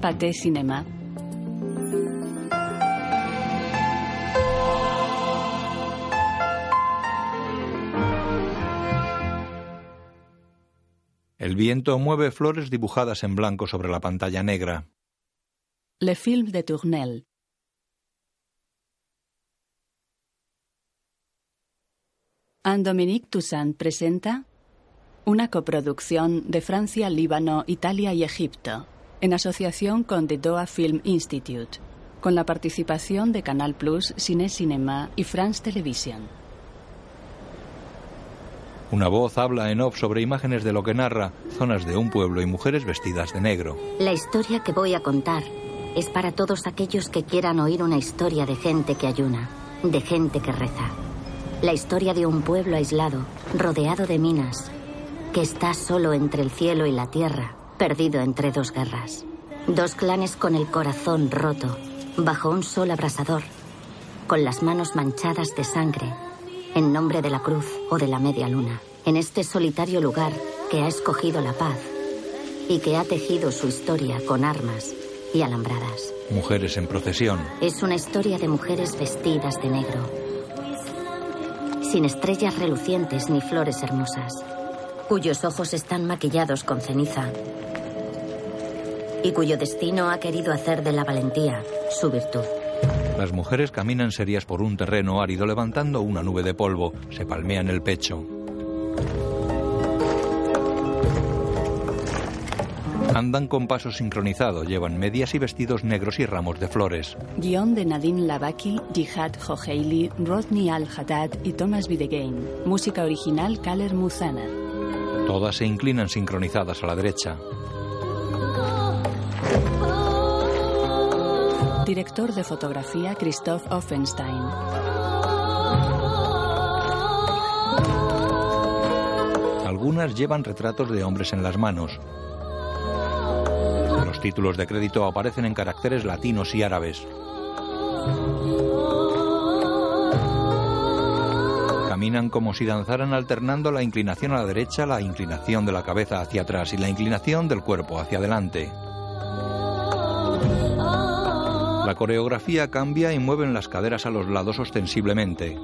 Pathé Cinema. El viento mueve flores dibujadas en blanco sobre la pantalla negra. Le film de Tournelle. Anne Dominique Toussaint presenta una coproducción de Francia, Líbano, Italia y Egipto, en asociación con The Doha Film Institute, con la participación de Canal Plus, Cine Cinema y France Television. Una voz habla en off sobre imágenes de lo que narra zonas de un pueblo y mujeres vestidas de negro. La historia que voy a contar es para todos aquellos que quieran oír una historia de gente que ayuna, de gente que reza. La historia de un pueblo aislado, rodeado de minas, que está solo entre el cielo y la tierra, perdido entre dos guerras. Dos clanes con el corazón roto, bajo un sol abrasador, con las manos manchadas de sangre, en nombre de la cruz o de la media luna, en este solitario lugar que ha escogido la paz y que ha tejido su historia con armas y alambradas. Mujeres en procesión. Es una historia de mujeres vestidas de negro, sin estrellas relucientes ni flores hermosas, cuyos ojos están maquillados con ceniza y cuyo destino ha querido hacer de la valentía su virtud. Las mujeres caminan serias por un terreno árido levantando una nube de polvo. Se palmean el pecho. Andan con paso sincronizado, llevan medias y vestidos negros y ramos de flores. Guión de Nadine Lavaki, Jihad Joheili, Rodney Al-Haddad y Thomas Videgain. Música original Kaler Muzana. Todas se inclinan sincronizadas a la derecha. Director de fotografía Christoph Offenstein. Algunas llevan retratos de hombres en las manos. Los títulos de crédito aparecen en caracteres latinos y árabes. Caminan como si danzaran alternando la inclinación a la derecha, la inclinación de la cabeza hacia atrás y la inclinación del cuerpo hacia adelante. La coreografía cambia y mueven las caderas a los lados ostensiblemente.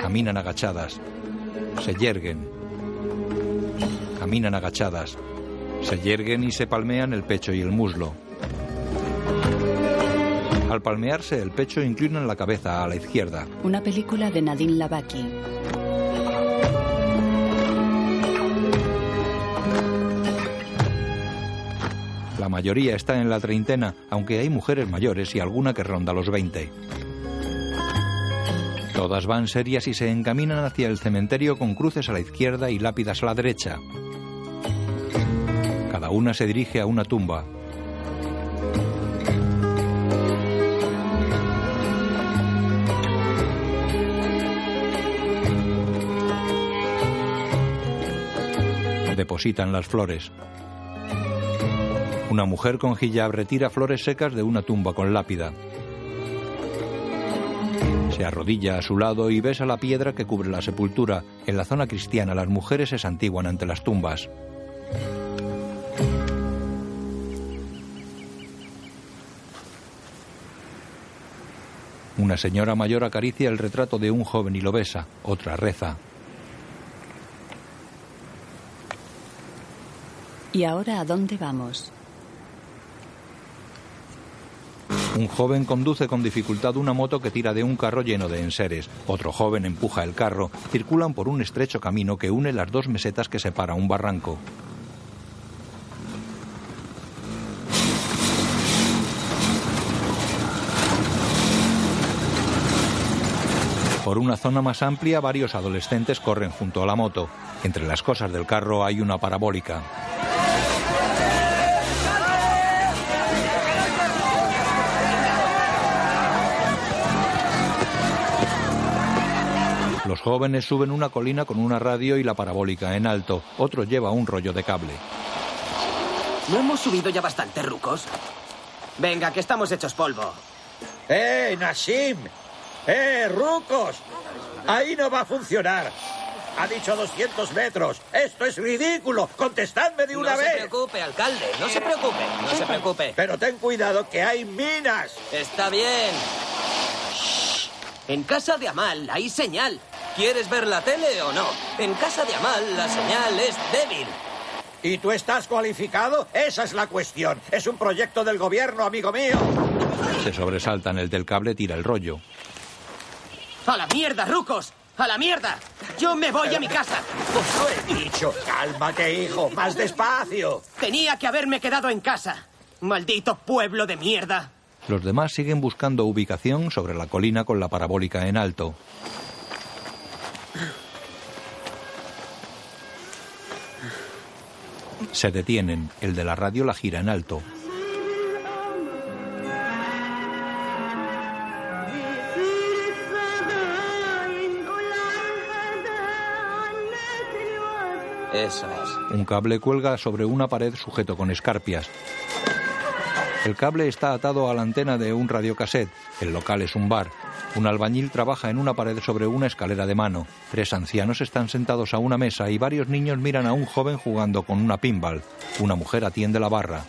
Caminan agachadas. Se yerguen. Caminan agachadas. Se yerguen y se palmean el pecho y el muslo. Al palmearse el pecho inclinan la cabeza a la izquierda. Una película de Nadine Lavaki. Mayoría está en la treintena, aunque hay mujeres mayores y alguna que ronda los 20. Todas van serias y se encaminan hacia el cementerio con cruces a la izquierda y lápidas a la derecha. Cada una se dirige a una tumba. Depositan las flores. Una mujer con hijab retira flores secas de una tumba con lápida. Se arrodilla a su lado y besa la piedra que cubre la sepultura. En la zona cristiana las mujeres se santiguan ante las tumbas. Una señora mayor acaricia el retrato de un joven y lo besa. Otra reza. ¿Y ahora a dónde vamos? Un joven conduce con dificultad una moto que tira de un carro lleno de enseres. Otro joven empuja el carro. Circulan por un estrecho camino que une las dos mesetas que separa un barranco. Por una zona más amplia, varios adolescentes corren junto a la moto. Entre las cosas del carro hay una parabólica. Los jóvenes suben una colina con una radio y la parabólica en alto. Otro lleva un rollo de cable. ¿No hemos subido ya bastante, rucos? Venga, que estamos hechos polvo. ¡Eh, Nashim! ¡Eh, rucos! Ahí no va a funcionar. Ha dicho 200 metros. Esto es ridículo. Contestadme de una no vez. No se preocupe, alcalde. No se preocupe. No se preocupe. Pero ten cuidado que hay minas. Está bien. En casa de Amal hay señal. ¿Quieres ver la tele o no? En casa de Amal la señal es débil. ¿Y tú estás cualificado? Esa es la cuestión. Es un proyecto del gobierno, amigo mío. Se sobresaltan, el del cable tira el rollo. ¡A la mierda, rucos! ¡A la mierda! ¡Yo me voy a mi casa! Os lo he dicho. Cálmate, hijo. Más despacio. Tenía que haberme quedado en casa. Maldito pueblo de mierda. Los demás siguen buscando ubicación sobre la colina con la parabólica en alto. Se detienen. El de la radio la gira en alto. Eso es. Un cable cuelga sobre una pared sujeto con escarpias. El cable está atado a la antena de un radiocassette. El local es un bar. Un albañil trabaja en una pared sobre una escalera de mano. Tres ancianos están sentados a una mesa y varios niños miran a un joven jugando con una pinball. Una mujer atiende la barra.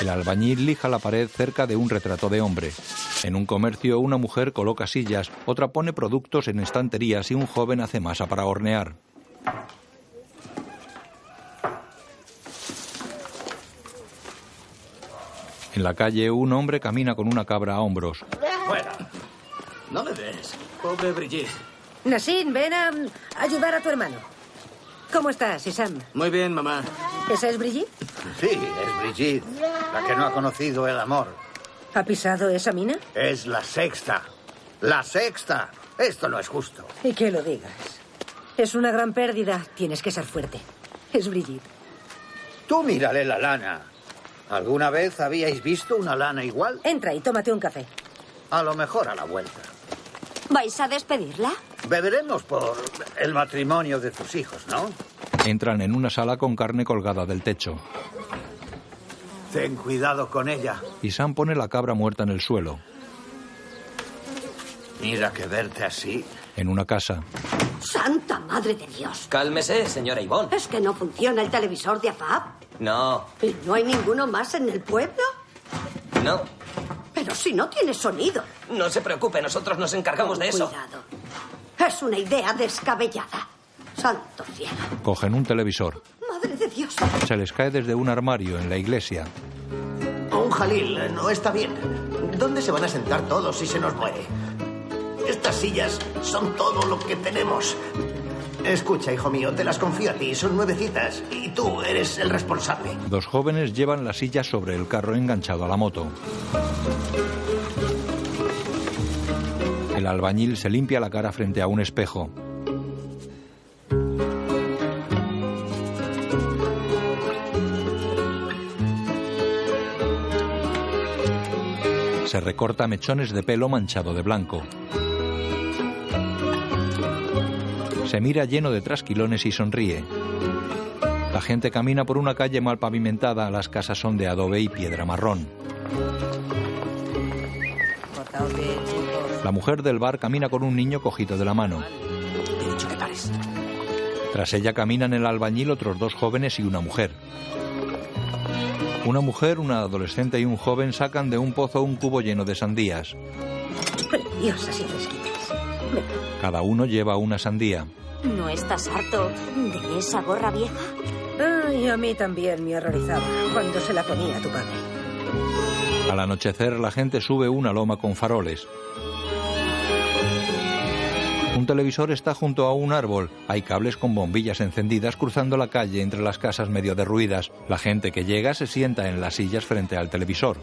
El albañil lija la pared cerca de un retrato de hombre. En un comercio una mujer coloca sillas, otra pone productos en estanterías y un joven hace masa para hornear. En la calle un hombre camina con una cabra a hombros. Fuera. No me des. Pobre Brigitte. Nassim, ven a mm, ayudar a tu hermano. ¿Cómo estás, Isam? Muy bien, mamá. ¿Esa es Brigitte? Sí, es Brigitte, la que no ha conocido el amor. ¿Ha pisado esa mina? Es la sexta. La sexta. Esto no es justo. Y que lo digas. Es una gran pérdida. Tienes que ser fuerte. Es Brigitte. Tú mírale la lana. ¿Alguna vez habíais visto una lana igual? Entra y tómate un café. A lo mejor a la vuelta. ¿Vais a despedirla? Beberemos por el matrimonio de tus hijos, ¿no? Entran en una sala con carne colgada del techo. Ten cuidado con ella. Y Sam pone la cabra muerta en el suelo. Mira que verte así. En una casa. ¡Santa madre de Dios! Cálmese, señora Ivonne. ¿Es que no funciona el televisor de AFAB? No, ¿Y no hay ninguno más en el pueblo? no. Pero si no tiene sonido. No se preocupe, nosotros nos encargamos de eso. Cuidado. Es una idea descabellada. Santo cielo. Cogen un televisor. Madre de Dios. Se les cae desde un armario en la iglesia. Un Jalil no está bien. ¿Dónde se van a sentar todos si se nos muere? Estas sillas son todo lo que tenemos. Escucha, hijo mío, te las confío a ti. Son nuevecitas y tú eres el responsable. Dos jóvenes llevan la silla sobre el carro enganchado a la moto. El albañil se limpia la cara frente a un espejo. Se recorta mechones de pelo manchado de blanco. Se mira lleno de trasquilones y sonríe. La gente camina por una calle mal pavimentada, las casas son de adobe y piedra marrón. La mujer del bar camina con un niño cogido de la mano. Tras ella caminan el albañil otros dos jóvenes y una mujer. Una mujer, una adolescente y un joven sacan de un pozo un cubo lleno de sandías. Preciosas y fresquitas. Cada uno lleva una sandía. ¿No estás harto de esa gorra vieja? Ay, a mí también me horrorizaba cuando se la ponía a tu padre. Al anochecer la gente sube una loma con faroles. Un televisor está junto a un árbol. Hay cables con bombillas encendidas cruzando la calle entre las casas medio derruidas. La gente que llega se sienta en las sillas frente al televisor.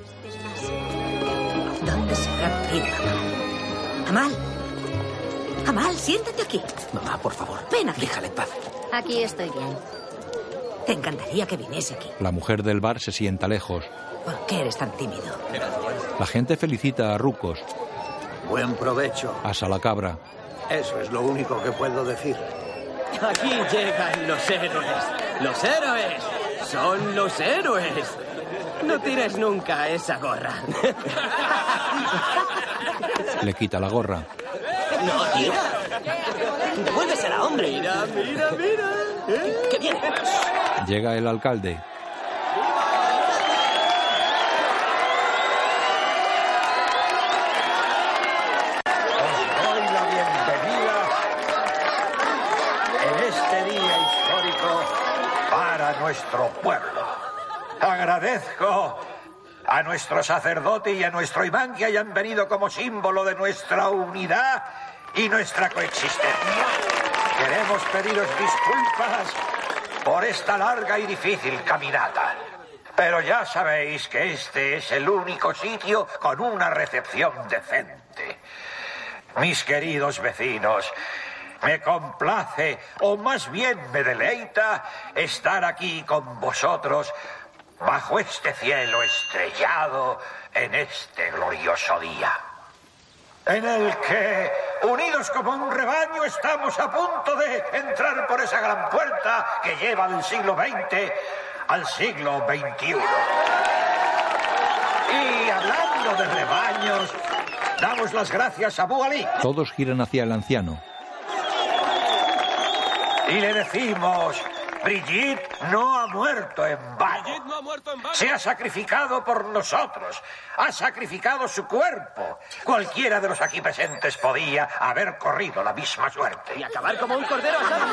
¿Dónde se habrá metido Amal? Amal. Siéntate aquí. Mamá, por favor. Ven aquí. Déjale en paz. Aquí estoy bien. Te encantaría que viniese aquí. La mujer del bar se sienta lejos. ¿Por qué eres tan tímido? La gente felicita a Rucos. Buen provecho. Asa la cabra. Eso es lo único que puedo decir. Aquí llegan los héroes. Los héroes Son los héroes. No tires nunca esa gorra. Le quita la gorra. No, tira. Devuélvesela, hombre. Mira, mira, mira. ¿Qué viene? Llega el alcalde. Os doy la bienvenida en este día histórico para nuestro pueblo. Agradezco a nuestro sacerdote y a nuestro imán que hayan venido como símbolo de nuestra unidad y nuestra coexistencia. Queremos pediros disculpas por esta larga y difícil caminata. Pero ya sabéis que este es el único sitio con una recepción decente. Mis queridos vecinos, me complace, o más bien me deleita, estar aquí con vosotros bajo este cielo estrellado en este glorioso día. En el que, unidos como un rebaño, estamos a punto de entrar por esa gran puerta que lleva del siglo XX al siglo XXI. Y hablando de rebaños, damos las gracias a Abu Ali. Todos giran hacia el anciano. Y le decimos, Brigitte no ha muerto en vano. Se ha sacrificado por nosotros. Ha sacrificado su cuerpo. Cualquiera de los aquí presentes podía haber corrido la misma suerte. Y acabar como un cordero asado.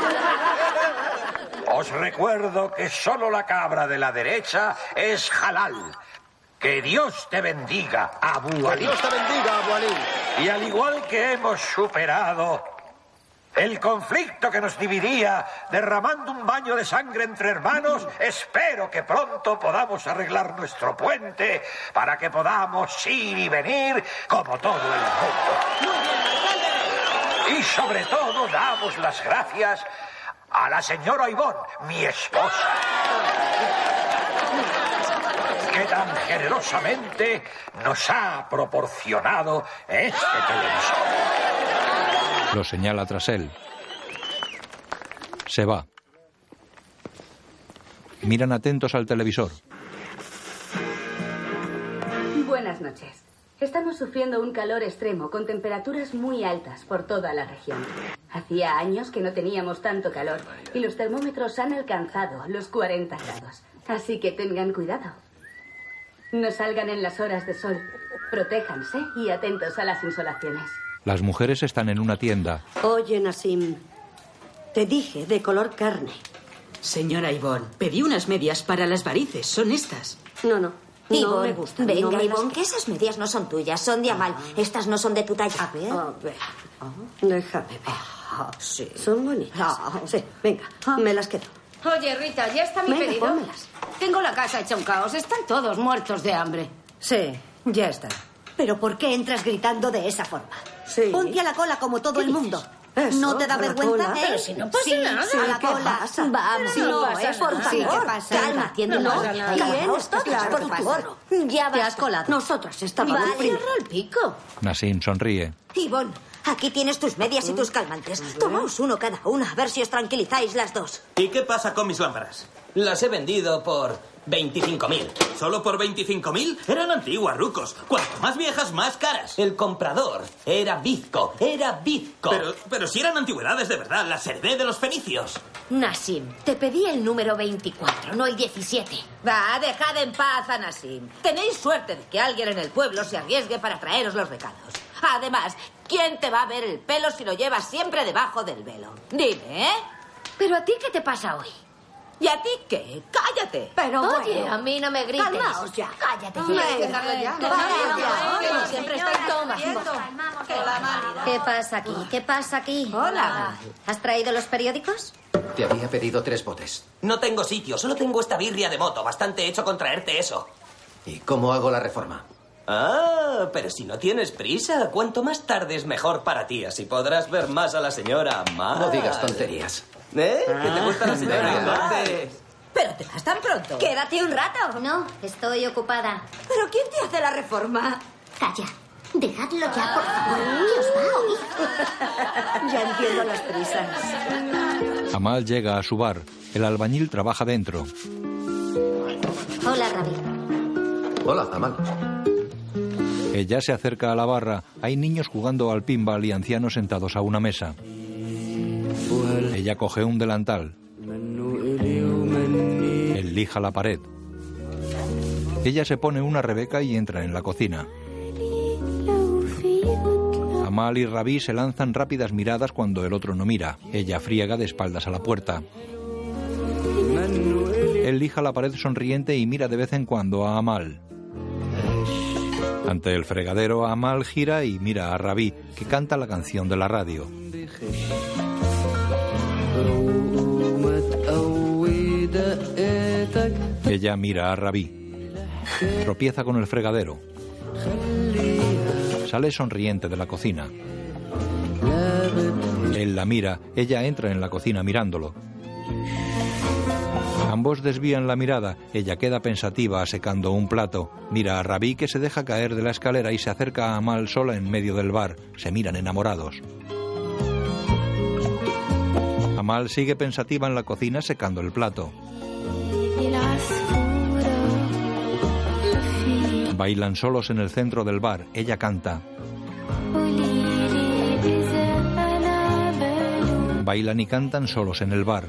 Os recuerdo que solo la cabra de la derecha es halal. Que Dios te bendiga, Abu Ali. Dios te bendiga, Abu Ali. Y al igual que hemos superado el conflicto que nos dividía, derramando un baño de sangre entre hermanos, espero que pronto podamos arreglar nuestro puente para que podamos ir y venir como todo el mundo. Y sobre todo damos las gracias a la señora Ivonne, mi esposa, que tan generosamente nos ha proporcionado este televisor. Lo señala tras él. Se va. Miran atentos al televisor. Buenas noches. Estamos sufriendo un calor extremo con temperaturas muy altas por toda la región. Hacía años que no teníamos tanto calor y los termómetros han alcanzado los 40 grados. Así que tengan cuidado. No salgan en las horas de sol. Protéjanse y atentos a las insolaciones. Las mujeres están en una tienda. Oye, Nassim, te dije de color carne. Señora Ivonne, pedí unas medias para las varices. Son estas. No, no. No Ivonne, me gustan. Venga, no las Ivonne, que esas medias no son tuyas, son de Amal. Estas no son de tu talla. A ver. A ver. Déjame ver. sí. Son bonitas. Sí, venga, me las quedo. Oye, Rita, ya está mi Venga, pedido. pónmelas. Tengo la casa hecha un caos. Están todos muertos de hambre. Sí, ya está. ¿Pero por qué entras gritando de esa forma? Sí. Ponte a la cola como todo el mundo. Eso, ¿No te da vergüenza? cola. ¿eh? Pero si no pasa sí, nada. Sí, a la ¿Qué cola. pasa? Vamos, no pasa eh, por nada. favor. Sí, ¿qué pasa? Calma, atiende No no, pasa nada. Tienes todos Claro por. Ya Te has basta. colado. Nosotras estábamos Vale. Cierra el pico. Nassim sonríe. Ivonne, aquí tienes tus medias y tus calmantes. Tomaos uno cada una, a ver si os tranquilizáis las dos. ¿Y qué pasa con mis lámparas? Las he vendido por 25.000. ¿Solo por 25.000? Eran antiguas, rucos. Cuanto más viejas, más caras. El comprador era bizco, era bizco. Pero, pero si eran antigüedades de verdad, las heredé de los fenicios. Nassim, te pedí el número 24, no el 17. Va, dejad en paz a Nassim. Tenéis suerte de que alguien en el pueblo se arriesgue para traeros los recados. Además, ¿quién te va a ver el pelo si lo llevas siempre debajo del velo? Dime, ¿eh? ¿Pero a ti qué te pasa hoy? ¿Y a ti qué? ¡Cállate! Pero Oye, bueno, a mí no me grites. calmaos ya. Cállate. Venga, dejarlo ya? vaya. Como siempre estáis tomando. ¿Qué pasa aquí? ¿Qué pasa aquí? Hola. ¿Has traído los periódicos? Te había pedido tres botes. No tengo sitio, solo tengo esta birria de moto. Bastante hecho con traerte eso. ¿Y cómo hago la reforma? Ah, pero si no tienes prisa, cuanto más tardes mejor para ti, así podrás ver más a la señora más. No digas tonterías. ¿Eh? ¿Que te gusta la señora? Entonces... ¿Pero te vas tan pronto? Quédate un rato. No, estoy ocupada. ¿Pero quién te hace la reforma? Calla. Dejadlo ya, por favor. ¿Qué os va a oír? Ya entiendo las prisas. Amal llega a su bar. El albañil trabaja dentro. Rabí. Hola, Amal. Ella se acerca a la barra. Hay niños jugando al pinball y ancianos sentados a una mesa. Ella coge un delantal. Él la pared. Ella se pone una rebeca y entra en la cocina. Amal y Rabí se lanzan rápidas miradas cuando el otro no mira. Ella friega de espaldas a la puerta. Él lija la pared sonriente y mira de vez en cuando a Amal. Ante el fregadero, Amal gira y mira a Rabí, que canta la canción de la radio. Ella mira a Rabí. Tropieza con el fregadero. Sale sonriente de la cocina. Él la mira, ella entra en la cocina mirándolo. Ambos desvían la mirada, ella queda pensativa secando un plato, mira a Rabí que se deja caer de la escalera y se acerca a Amal sola en medio del bar, se miran enamorados. Amal sigue pensativa en la cocina secando el plato. Bailan solos en el centro del bar, ella canta. Bailan y cantan solos en el bar.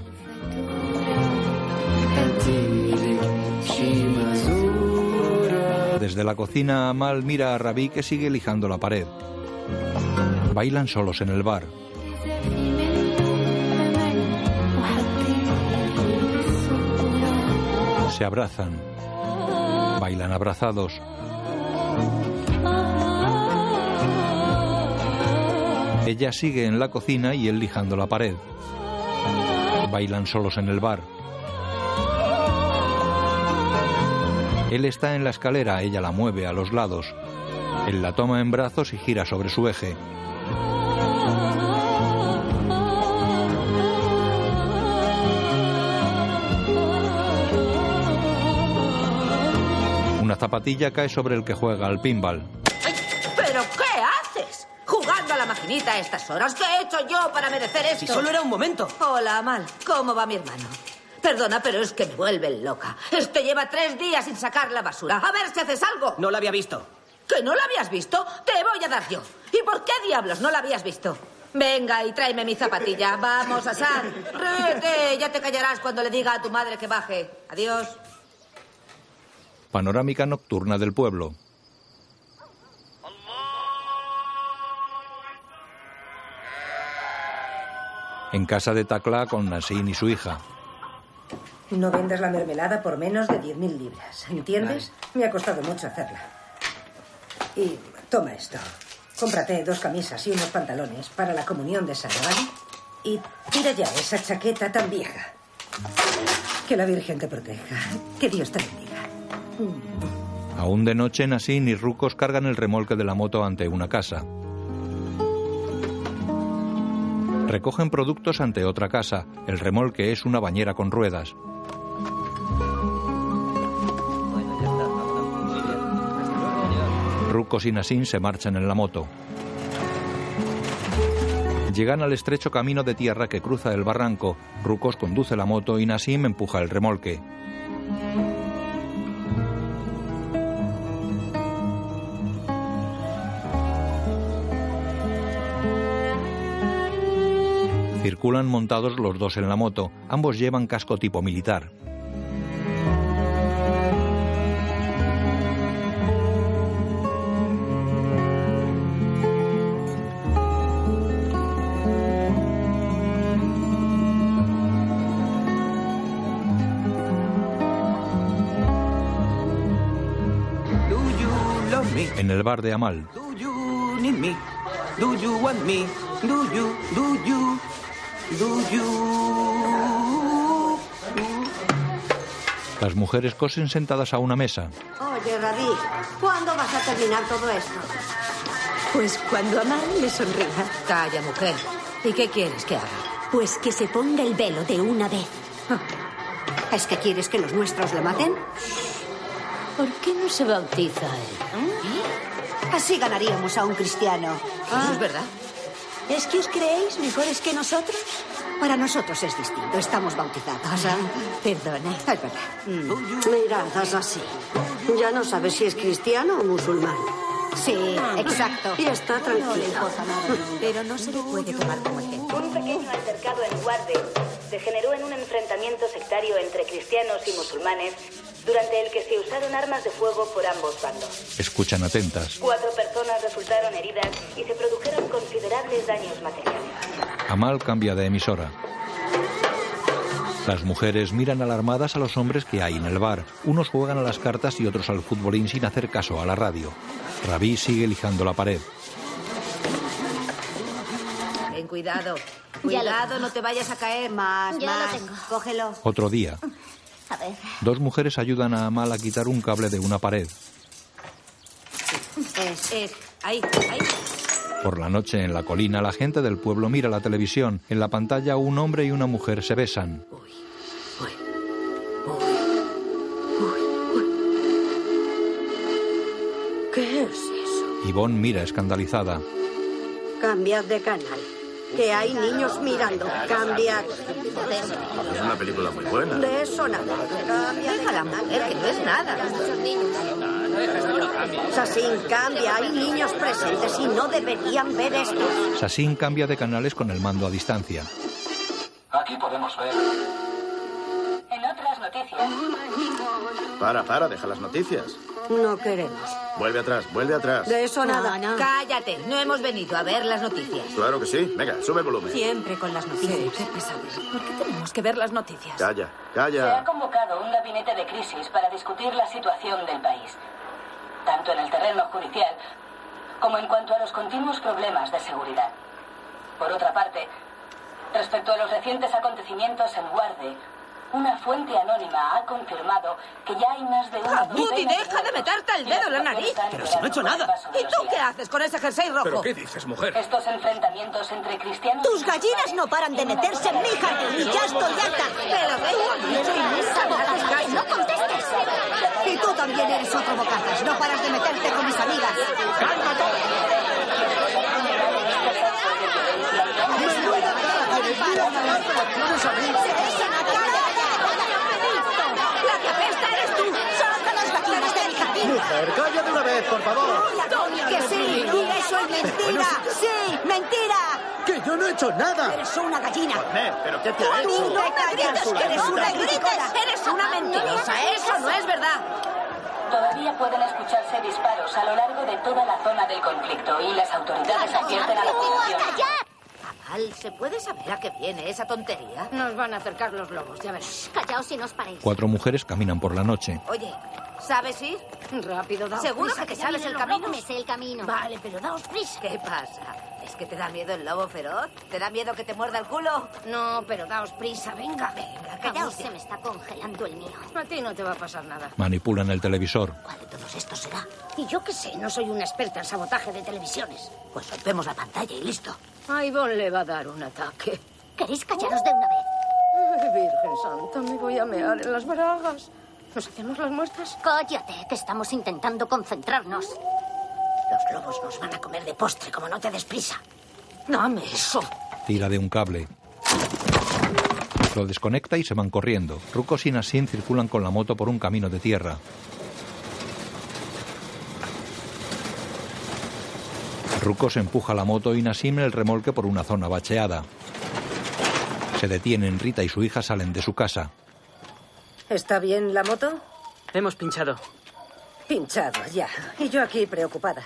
Desde la cocina, Amal mira a Rabí que sigue lijando la pared. Bailan solos en el bar. Se abrazan. Bailan abrazados. Ella sigue en la cocina y él lijando la pared. Bailan solos en el bar. Él está en la escalera, ella la mueve a los lados. Él la toma en brazos y gira sobre su eje. Zapatilla cae sobre el que juega al pinball. ¿Pero qué haces? Jugando a la maquinita a estas horas. ¿Qué he hecho yo para merecer esto? Si solo era un momento. Hola, Amal. ¿Cómo va mi hermano? Perdona, pero es que me vuelve loca. Este lleva tres días sin sacar la basura. A ver si haces algo. No la había visto. ¿Que no la habías visto? Te voy a dar yo. ¿Y por qué diablos no la habías visto? Venga y tráeme mi zapatilla. Vamos, Asan. Ríete. Ya te callarás cuando le diga a tu madre que baje. Adiós. Panorámica nocturna del pueblo. En casa de Tacla con Nassim y su hija. No vendas la mermelada por menos de 10.000 libras. ¿Entiendes? Me ha costado mucho hacerla. Y toma esto. Cómprate dos camisas y unos pantalones para la comunión de Sara, ¿vale? Y tira ya esa chaqueta tan vieja. Que la Virgen te proteja. Que Dios te bendiga. Aún de noche, Nassim y Rucos cargan el remolque de la moto ante una casa. Recogen productos ante otra casa. El remolque es una bañera con ruedas. Rucos y Nassim se marchan en la moto. Llegan al estrecho camino de tierra que cruza el barranco. Rucos conduce la moto y Nassim empuja el remolque. Circulan montados los dos en la moto. Ambos llevan casco tipo militar. En el bar de Amal, Do you need me? Do you want me? Do you, do you? Las mujeres cosen sentadas a una mesa. Oye, Rabí, ¿cuándo vas a terminar todo esto? Pues cuando Amal le sonría. Calla, mujer. ¿Y qué quieres que haga? Pues que se ponga el velo de una vez. ¿Es que quieres que los nuestros le maten? ¿Por qué no se bautiza él? Así ganaríamos a un cristiano. Eso es verdad. ¿Es que os creéis mejores que nosotros? Para nosotros es distinto. Estamos bautizados. Ah, Perdona. Es verdad. Mirad, haz así. Ya no sabes si es cristiano o musulmán. Sí, exacto. Y está tranquilo. Pero no se le puede tomar como ejemplo. Un pequeño altercado en Guarde degeneró en un enfrentamiento sectario entre cristianos y musulmanes durante el que se usaron armas de fuego por ambos bandos. Escuchan atentas. Cuatro personas resultaron heridas y se produjeron considerables daños materiales. Amal cambia de emisora. Las mujeres miran alarmadas a los hombres que hay en el bar. Unos juegan a las cartas y otros al futbolín sin hacer caso a la radio. Rabí sigue lijando la pared. Ten cuidado. Lo Cuidado, no te vayas a caer. Más, Ya lo más. tengo. Cógelo. Otro día. A ver. Dos mujeres ayudan a Amal a quitar un cable de una pared. Ahí, ahí. Por la noche en la colina la gente del pueblo mira la televisión. En la pantalla un hombre y una mujer se besan. ¿Qué es eso? Yvonne mira escandalizada. Cambiad de canal. Que hay niños mirando. Cambiad. Es una película muy buena. De eso nada. Cambia de Deja la mujer, que no es nada. Sasín, cambia. Hay niños presentes y no deberían ver esto. Sassin cambia de canales con el mando a distancia. Aquí podemos ver. Para, para, deja las noticias. No queremos. Vuelve atrás, vuelve atrás. De eso nada. Cállate, no hemos venido a ver las noticias. Claro que sí. Venga, sube el volumen. Siempre con las noticias. qué pesado. ¿Por qué tenemos que ver las noticias? Calla, Se ha calla. convocado un gabinete de crisis para discutir la situación del país, tanto en el terreno judicial como en cuanto a los continuos problemas de seguridad. Por otra parte, respecto a los recientes acontecimientos en Guarde, una fuente anónima ha confirmado que ya hay más de una Woody, deja de meterte el dedo en la nariz. Pero si no he hecho nada. ¿Y tú qué haces con ese jersey rojo? dices, mujer? Estos enfrentamientos entre cristianos... Tus gallinas no paran de meterse en mi jardín y ya estoy harta. Pero ve, ¡No contestes! Y tú también eres otro bocazas. No paras de meterte con mis amigas. ¡La que apesta eres tú! ¡Saca las gallinas de mi jardín! Mujer, calla de una vez, por favor. ¡Que sí! ¡Y eso es mentira! ¡Sí! ¡Mentira! Que yo no he hecho nada. Eres una gallina. Cornet, ¿pero qué te ha Tú hecho? no te callas, que eres ¡No una me grites! criticona. ¡Eres una mentirosa! ¡Eso no es verdad! Todavía pueden escucharse disparos a lo largo de toda la zona del conflicto y las autoridades advierten a la población. Al, ¿se puede saber a qué viene esa tontería? Nos van a acercar los lobos, ya verás. Callaos y no os paréis. Cuatro mujeres caminan por la noche. Oye, ¿sabes ir? Rápido, daos ¿Seguro prisa, que ya sabes el camino? lobos. Me sé el camino. Vale, pero daos prisa. ¿Qué pasa? ¿Es que te da miedo el lobo feroz? ¿Te da miedo que te muerda el culo? No, pero daos prisa, venga. Venga, Callaos, callaos. se me está congelando el mío. A ti no te va a pasar nada. Manipulan el televisor. ¿Cuál de todos estos será? Y yo qué sé, no soy una experta en sabotaje de televisiones. Pues rompemos la pantalla y listo. A Ivonne le va a dar un ataque. ¿Queréis callaros de una vez? Ay, Virgen Santa, me voy a mear en las bragas. ¿Nos hacemos las muestras? Cállate, que estamos intentando concentrarnos. Los lobos nos van a comer de postre, como no te des prisa. Dame eso. Tira de un cable. Lo desconecta y se van corriendo. Rucos y Nassim circulan con la moto por un camino de tierra. Rucos empuja la moto y Nassim el remolque por una zona bacheada. Se detienen, Rita y su hija salen de su casa. ¿Está bien la moto? Hemos pinchado. Pinchado, ya. Y yo aquí preocupada.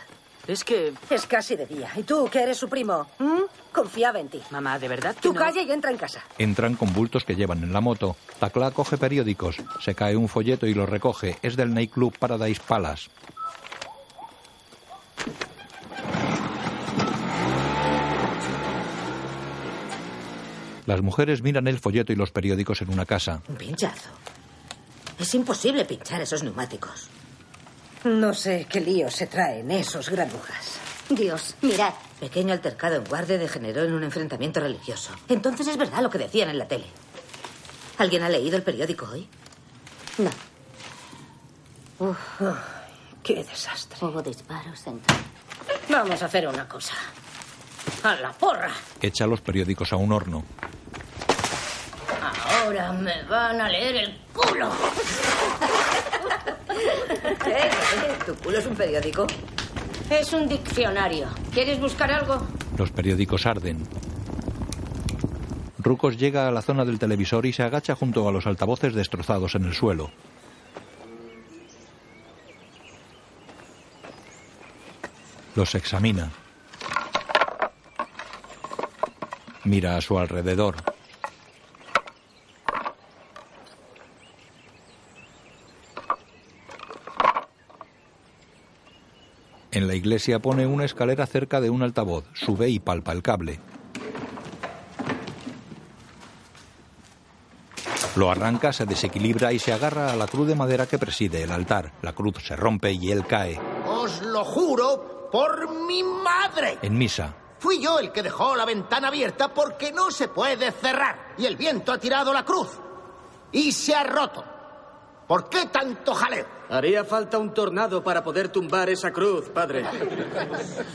Es que... Es casi de día. ¿Y tú, que eres su primo? ¿m? Confiaba en ti. Mamá, ¿de verdad que Tú no? calla y entra en casa. Entran con bultos que llevan en la moto. Tacla coge periódicos. Se cae un folleto y lo recoge. Es del nightclub Paradise Palace. Las mujeres miran el folleto y los periódicos en una casa. Un pinchazo. Es imposible pinchar esos neumáticos. No sé qué lío se traen esos granujas. Dios, mirad. Pequeño altercado en guardia degeneró en un enfrentamiento religioso. Entonces es verdad lo que decían en la tele. ¿Alguien ha leído el periódico hoy? No. Uf, qué desastre. Hubo disparos en... Vamos a hacer una cosa. A la porra. Echa los periódicos a un horno. Ahora me van a leer el culo. ¿Qué? ¿Qué? ¿Tu culo es un periódico? Es un diccionario. ¿Quieres buscar algo? Los periódicos arden. Rucos llega a la zona del televisor y se agacha junto a los altavoces destrozados en el suelo. Los examina. Mira a su alrededor. En la iglesia pone una escalera cerca de un altavoz, sube y palpa el cable. Lo arranca, se desequilibra y se agarra a la cruz de madera que preside el altar. La cruz se rompe y él cae. Os lo juro por mi madre. En misa, Fui yo el que dejó la ventana abierta porque no se puede cerrar. Y el viento ha tirado la cruz. Y se ha roto. ¿Por qué tanto jaleo? Haría falta un tornado para poder tumbar esa cruz, padre.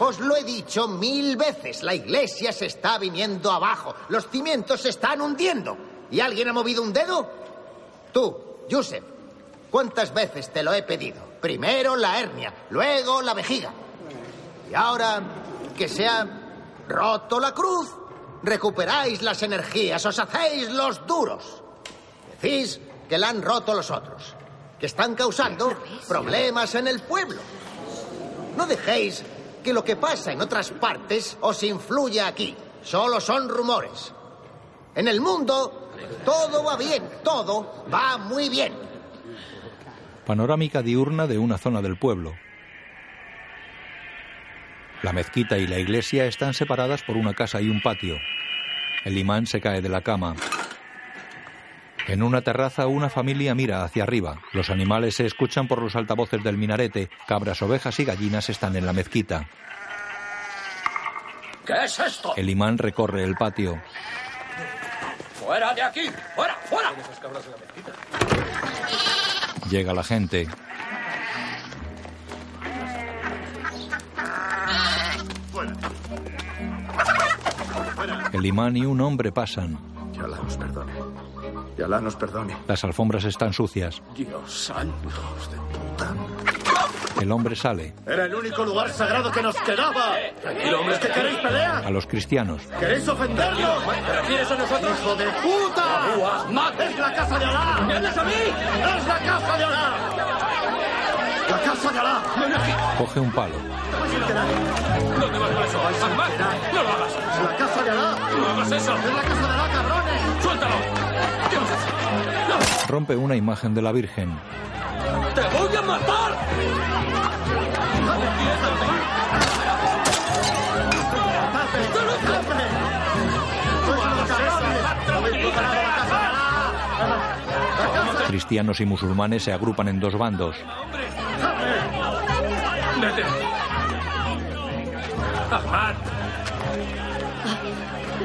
Os lo he dicho mil veces. La iglesia se está viniendo abajo. Los cimientos se están hundiendo. ¿Y alguien ha movido un dedo? Tú, Joseph. ¿Cuántas veces te lo he pedido? Primero la hernia, luego la vejiga. Y ahora que se ha roto la cruz, recuperáis las energías, os hacéis los duros. Decís que la han roto los otros, que están causando problemas en el pueblo. No dejéis que lo que pasa en otras partes os influya aquí. Solo son rumores. En el mundo todo va bien, todo va muy bien. panorámica diurna de una zona del pueblo. La mezquita y la iglesia están separadas por una casa y un patio. El imán se cae de la cama. En una terraza una familia mira hacia arriba. Los animales se escuchan por los altavoces del minarete. Cabras, ovejas y gallinas están en la mezquita. ¿Qué es esto? El imán recorre el patio. ¡Fuera de aquí! ¡Fuera! ¡Fuera! Llega la gente. El imán y un hombre pasan. Que Alá nos perdone. Que Alá nos perdone. Las alfombras están sucias. Dios santo. El hombre sale. Era el único lugar sagrado que nos quedaba. Tranquilo, hombre. ¿Es que queréis pelea? A los cristianos. ¿Queréis ofendernos? ¿Prefieres a nosotros? ¡Hijo de puta! ¡Es la casa de Alá! ¿Entiendes a mí? ¡Es la casa de Alá! ¡La casa de Alá! Coge un palo. ¿Dónde vas con eso? Ahmad, ¡No lo hagas! ¡Es la casa de Alá! ¡No hagas eso! ¡Es la casa de Alá, cabrones! ¡Suéltalo! Rompe una imagen de la Virgen. ¡Te voy a matar! Cristianos y musulmanes se agrupan en dos bandos. ¡Vete! ¡Ahmad!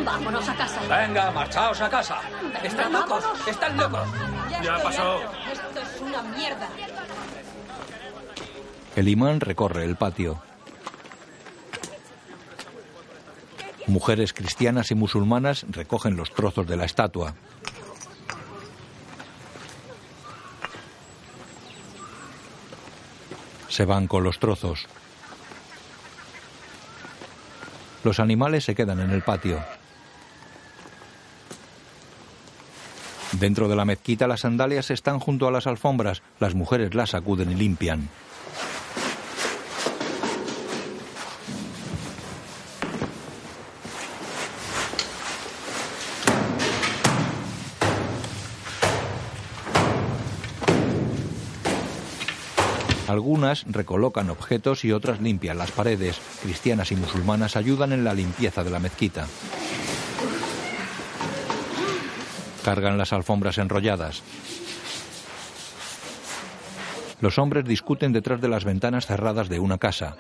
Vámonos a casa. Venga, marchaos a casa. Están locos, están locos. Ya pasó. Esto es una mierda. El imán recorre el patio. Mujeres cristianas y musulmanas recogen los trozos de la estatua. Se van con los trozos. Los animales se quedan en el patio. Dentro de la mezquita las sandalias están junto a las alfombras. Las mujeres las sacuden y limpian. Algunas recolocan objetos y otras limpian las paredes. Cristianas y musulmanas ayudan en la limpieza de la mezquita. Cargan las alfombras enrolladas. Los hombres discuten detrás de las ventanas cerradas de una casa.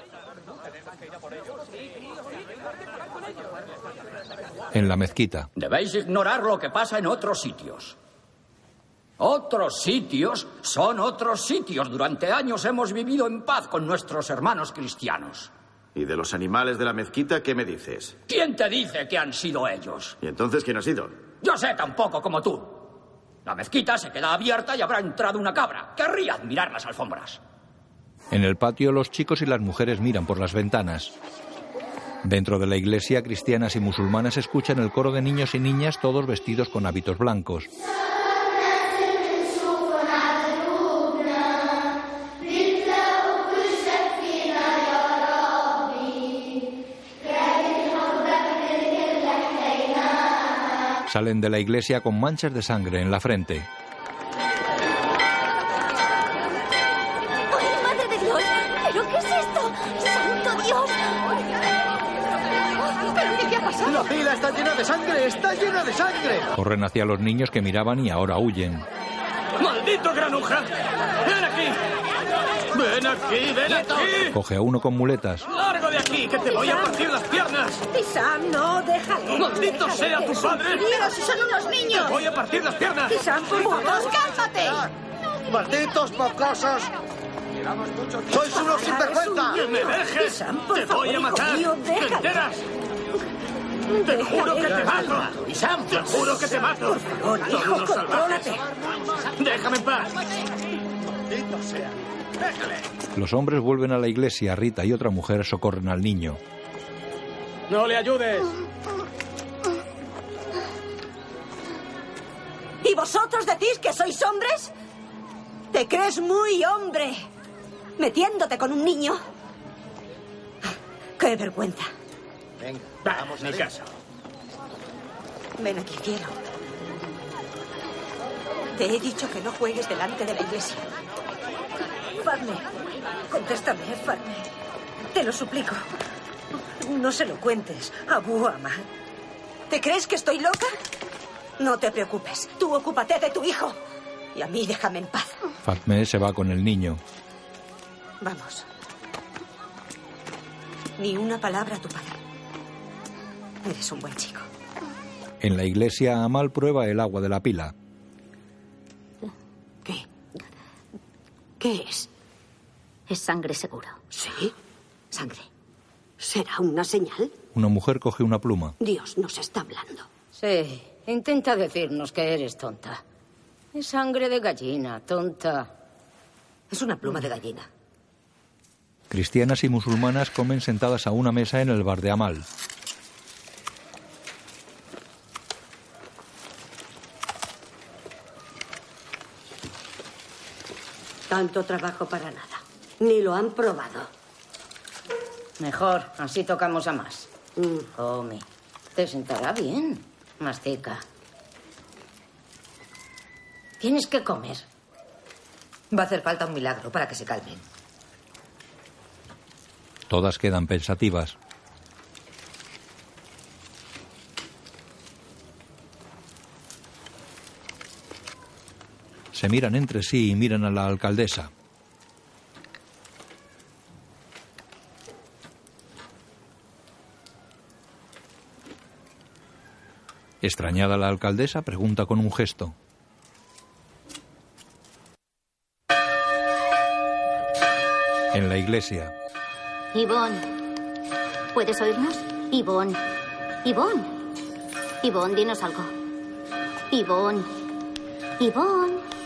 En la mezquita, Debéis ignorar lo que pasa en otros sitios. Otros sitios son otros sitios. Durante años hemos vivido en paz con nuestros hermanos cristianos. ¿Y de los animales de la mezquita qué me dices? ¿Quién te dice que han sido ellos? ¿Y entonces quién ha sido? Yo sé tan poco como tú. La mezquita se queda abierta y habrá entrado una cabra. Querría admirar las alfombras. En el patio los chicos y las mujeres miran por las ventanas. Dentro de la iglesia, cristianas y musulmanas escuchan el coro de niños y niñas todos vestidos con hábitos blancos. Salen de la iglesia con manchas de sangre en la frente. ¡Ay, madre de Dios! ¿Pero qué es esto? ¡Santo Dios! ¿Pero qué, qué ha pasado? La pila está llena de sangre, está llena de sangre. Corren hacia los niños que miraban y ahora huyen. ¡Maldito granuja! ¡Ven aquí! ¡Ven aquí, ven aquí! Coge a uno con muletas. ¡Largo de aquí, que te voy a partir las piernas! Tisam, no, déjale. ¡Maldito Déjale, sea tu padre! si son unos niños. ¡Te voy a partir las piernas! Tisam, por favor. cálmate! ¡Malditos mocosos! ¡Sois unos sinvergüenza! ¡Que me dejes! ¡Te favor, voy a matar! mío, ¿Te enteras? ¡Te juro que te mato! ¡Te juro que te mato! Por favor, hijo, contrólate. ¡Déjame en paz! ¡Maldito sea! Los hombres vuelven a la iglesia. Rita y otra mujer socorren al niño. ¡No le ayudes! ¿Y vosotros decís que sois hombres? ¿Te crees muy hombre? Metiéndote con un niño. ¡Qué vergüenza! Venga, Vamos, mi casa. Ven aquí, cielo. Te he dicho que no juegues delante de la iglesia. Farme, contéstame, Farme. Te lo suplico. No se lo cuentes Abu Ama. ¿Te crees que estoy loca? No te preocupes. Tú ocúpate de tu hijo. Y a mí déjame en paz. Fatme se va con el niño. Vamos. Ni una palabra a tu padre. Eres un buen chico. En la iglesia, Amal prueba el agua de la pila. ¿Qué es? Es sangre seguro. ¿Sí? Sangre. ¿Será una señal? Una mujer coge una pluma. Dios nos está hablando. Sí, intenta decirnos que eres tonta. Es sangre de gallina, tonta. Es una pluma de gallina. Cristianas y musulmanas comen sentadas a una mesa en el bar de Amal. Tanto trabajo para nada. Ni lo han probado. Mejor, así tocamos a más. Mm. Come. Te sentará bien. Mastica. Tienes que comer. Va a hacer falta un milagro para que se calmen. Todas quedan pensativas. Se miran entre sí y miran a la alcaldesa. Extrañada la alcaldesa, pregunta con un gesto. En la iglesia, Ivonne. ¿Puedes oírnos? Ivonne. Ivonne. Ivonne, dinos algo. Ivonne. Ivonne.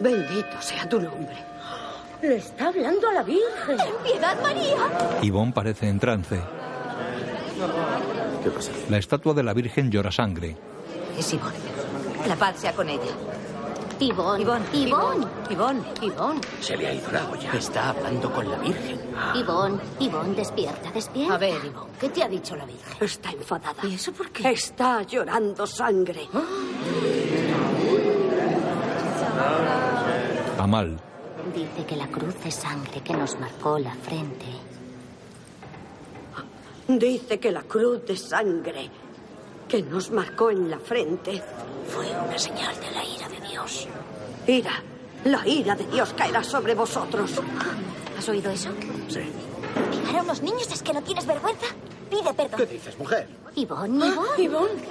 Bendito sea tu nombre. Le está hablando a la Virgen. ¡Ten piedad, María! Ivonne parece en trance. ¿Qué pasa? La estatua de la Virgen llora sangre. Es Ivonne. La paz sea con ella. Ivonne. Ivonne. Ivonne. Ivonne. Ivonne. Se le ha ido la olla. Está hablando con la Virgen. Ivonne. Ivonne, despierta, despierta. A ver, Ivonne, ¿qué te ha dicho la Virgen? Está enfadada. ¿Y eso por qué? Está llorando sangre. Dice que la cruz de sangre que nos marcó la frente Dice que la cruz de sangre que nos marcó en la frente Fue una señal de la ira de Dios. ira. La ira de Dios caerá sobre vosotros. ¿Has oído eso? Sí. ¿Pegar a unos niños es que no tienes vergüenza? Pide perdón. ¿Qué dices, mujer? Ivonne, Ivonne. Ah, Ivonne.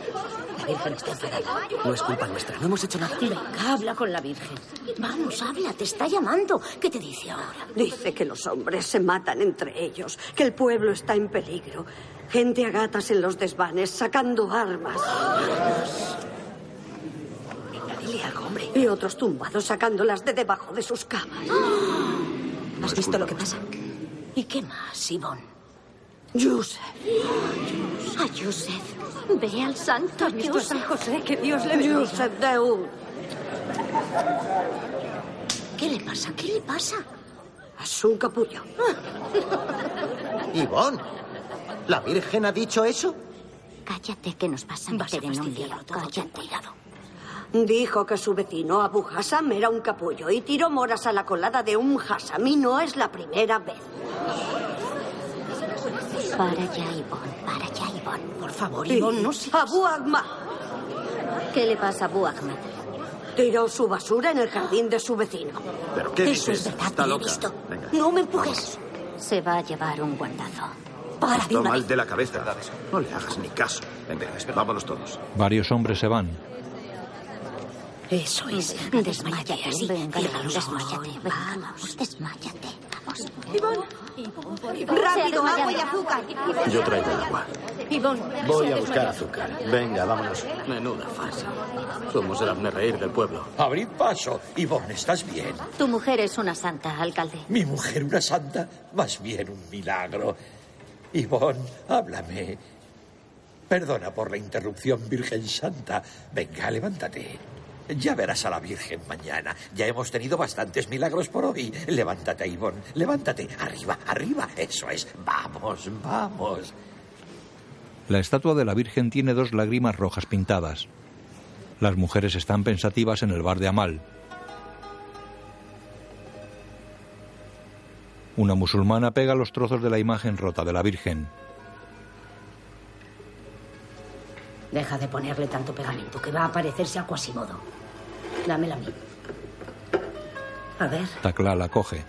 La Virgen está enfadada. No es culpa nuestra, no hemos hecho nada. Venga, habla con la Virgen. Vamos, habla, te está llamando. ¿Qué te dice ahora? Dice que los hombres se matan entre ellos, que el pueblo está en peligro. Gente a gatas en los desvanes, sacando armas. Venga, dile algo, hombre. Y otros tumbados sacándolas de debajo de sus camas. ¿Has visto lo que pasa? ¿Y qué más, Ivonne? Joseph. A Joseph. Ve al santo ¿Has visto a San. José? Que Dios le bendiga. ¿Qué le pasa? ¿Qué le pasa? Es un capullo. Ivonne, ¿la Virgen ha dicho eso? Cállate que nos vas a meter en un lío. Cállate. Dijo que su vecino Abu Hassam era un capullo y tiró moras a la colada de un Hassam y no es la primera vez. Para ya, Ivonne. Para ya, Ivonne. Por favor, Ivonne, no sé. Abu Ahmad ¿Qué le pasa a Abu Ahmed? tiró su basura en el jardín de su vecino. ¿Pero qué Eso dices? es verdad, Está te lo he loca. visto. Venga. No me empujes. Se va a llevar un guantazo. Para Está mal de la cabeza. No le hagas ni caso. Venga, vámonos todos. Varios hombres se van. Eso es. Desmayate. Venga, ojos. desmáyate. Venga, vamos, desmáyate. Rápido, agua y azúcar. Yo traigo el agua. Ivonne, Voy a buscar azúcar. Venga, vámonos. Menuda farsa. Somos el hazme reír del pueblo. Abrid paso. Ivonne, ¿estás bien? Tu mujer es una santa, alcalde. Mi mujer, una santa, más bien un milagro. Ivonne, háblame. Perdona por la interrupción, Virgen Santa. Venga, levántate. Ya verás a la Virgen mañana. Ya hemos tenido bastantes milagros por hoy. Levántate, Ivonne. Levántate. Arriba, arriba. Eso es. Vamos, vamos. La estatua de la Virgen tiene dos lágrimas rojas pintadas. Las mujeres están pensativas en el bar de Amal. Una musulmana pega los trozos de la imagen rota de la Virgen. Deja de ponerle tanto pegamento, que va a parecerse a Quasimodo. Dámela a mí. A ver, Tacla la coge.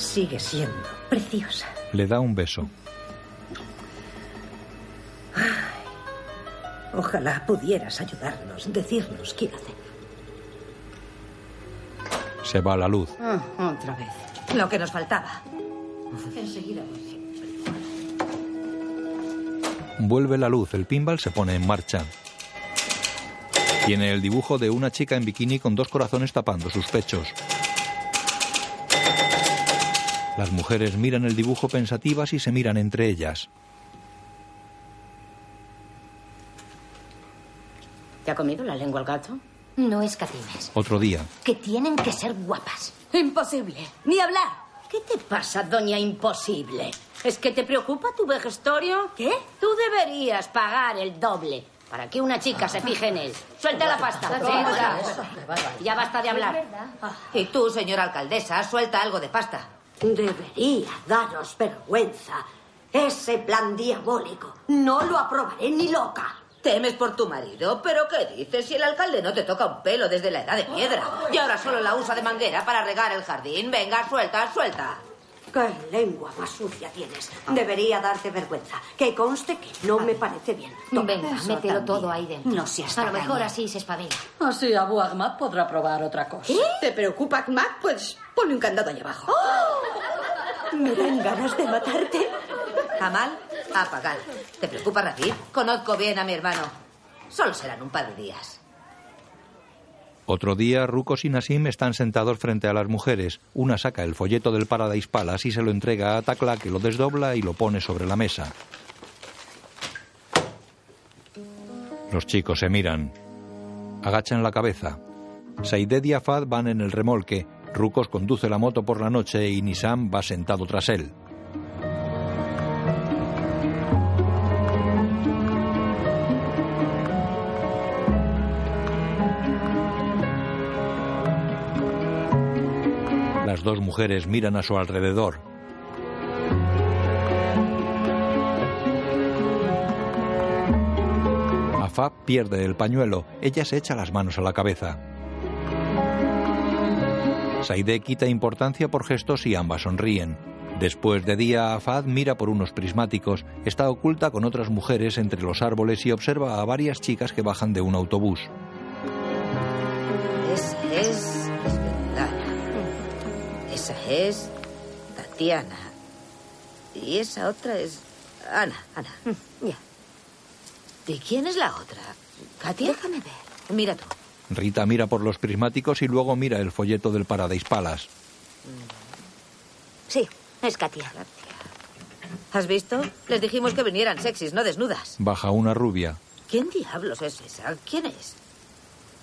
sigue siendo preciosa. Le da un beso. Ojalá pudieras ayudarnos, decirnos qué hacer. Se va la luz. Ah, otra vez. Lo que nos faltaba. Enseguida. Vuelve la luz, el pinball se pone en marcha. Tiene el dibujo de una chica en bikini con dos corazones tapando sus pechos. Las mujeres miran el dibujo pensativas y se miran entre ellas. ¿Te ha comido la lengua el gato? No escatimes. Otro día, Que tienen que ser guapas. Imposible. Ni hablar. ¿Qué te pasa, doña Imposible? ¿Es que te preocupa tu vejestorio? ¿Qué? Tú deberías pagar el doble para que una chica se fije en él. Suelta la pasta. Ya basta de hablar. Y tú, señora alcaldesa, suelta algo de pasta. Debería daros vergüenza. Ese plan diabólico. No lo aprobaré ni loca. Temes por tu marido, pero ¿qué dices si el alcalde no te toca un pelo desde la edad de piedra? Y ahora solo la usa de manguera para regar el jardín. Venga, suelta, suelta. ¡Qué lengua más sucia tienes! Debería darte vergüenza. Que conste que no me parece bien. Venga, Eso mételo también. todo ahí dentro. No seas A lo mejor así se espabila. Así Abu Ahmad podrá probar otra cosa. ¿Te preocupa, Ahmad? Pues ponle un candado ahí abajo. Me dan ganas de matarte. Jamal, apagar. ¿Te preocupa, Rafid? Conozco bien a mi hermano. Solo serán un par de días. Otro día, Rucos y Nasim están sentados frente a las mujeres. Una saca el folleto del Paradise Palace y se lo entrega a Tacla, que lo desdobla y lo pone sobre la mesa. Los chicos se miran. Agachan la cabeza. Saided y Afad van en el remolque. Rucos conduce la moto por la noche y Nisam va sentado tras él. Las dos mujeres miran a su alrededor. Afab pierde el pañuelo. Ella se echa las manos a la cabeza. Saide quita importancia por gestos y ambas sonríen. Después de día, Afad mira por unos prismáticos. Está oculta con otras mujeres entre los árboles y observa a varias chicas que bajan de un autobús. Esa es Tatiana. Y esa otra es Ana. Ana. Ya. ¿Y quién es la otra? ¿Katia? Déjame ver. Mira tú. Rita mira por los prismáticos y luego mira el folleto del Paradise Palace. Sí, es Katia. ¿Has visto? Les dijimos que vinieran sexys, no desnudas. Baja una rubia. ¿Quién diablos es esa? ¿Quién es?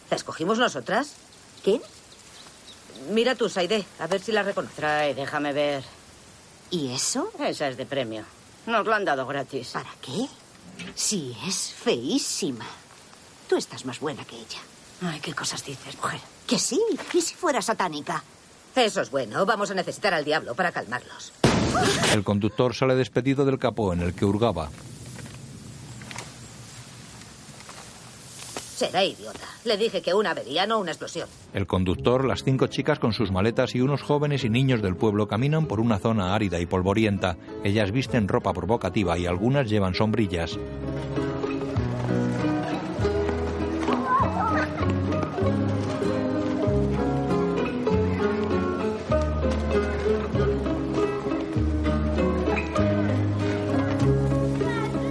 ¿La escogimos nosotras? ¿Quién? Mira tú, Saide, a ver si la reconoces. Trae, déjame ver. ¿Y eso? Esa es de premio. Nos lo han dado gratis. ¿Para qué? Sí, es feísima. Tú estás más buena que ella. Ay, ¿qué cosas dices, mujer? Que sí. ¿Y si fuera satánica? Eso es bueno. Vamos a necesitar al diablo para calmarlos. El conductor sale despedido del capó en el que hurgaba. Será idiota. Le dije que una avería, no una explosión. El conductor, las cinco chicas con sus maletas y unos jóvenes y niños del pueblo caminan por una zona árida y polvorienta. Ellas visten ropa provocativa y algunas llevan sombrillas.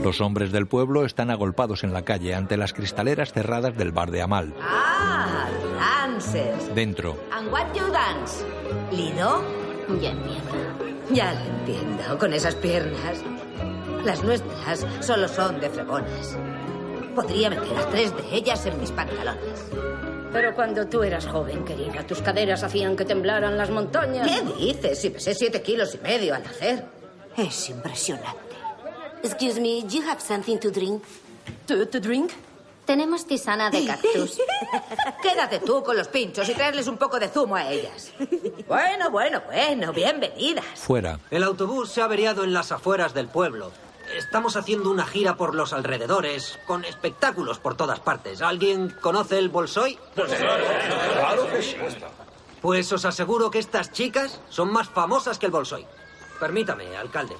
Los hombres del pueblo están agolpados en la calle ante las cristaleras cerradas del bar de Amal. Ah, dancers. Dentro, And what you dance? ¿Lido? Ya entiendo. Ya lo entiendo, con esas piernas. Las nuestras solo son de fregonas. Podría meter a tres de ellas en mis pantalones. Pero cuando tú eras joven, querida, tus caderas hacían que temblaran las montañas. ¿Qué dices? Si pesé siete kilos y medio al nacer. Es impresionante. Excuse me, do you have something to drink? ¿To, to drink? Tenemos tisana de cactus. Quédate tú con los pinchos y traerles un poco de zumo a ellas. Bueno, bueno, bueno, bienvenidas. fuera. El autobús se ha averiado en las afueras del pueblo. Estamos haciendo una gira por los alrededores, con espectáculos por todas partes. ¿Alguien conoce el Bolsoy? Claro que sí. Pues os aseguro que estas chicas son más famosas que el Bolsoy. Permítame, alcalde.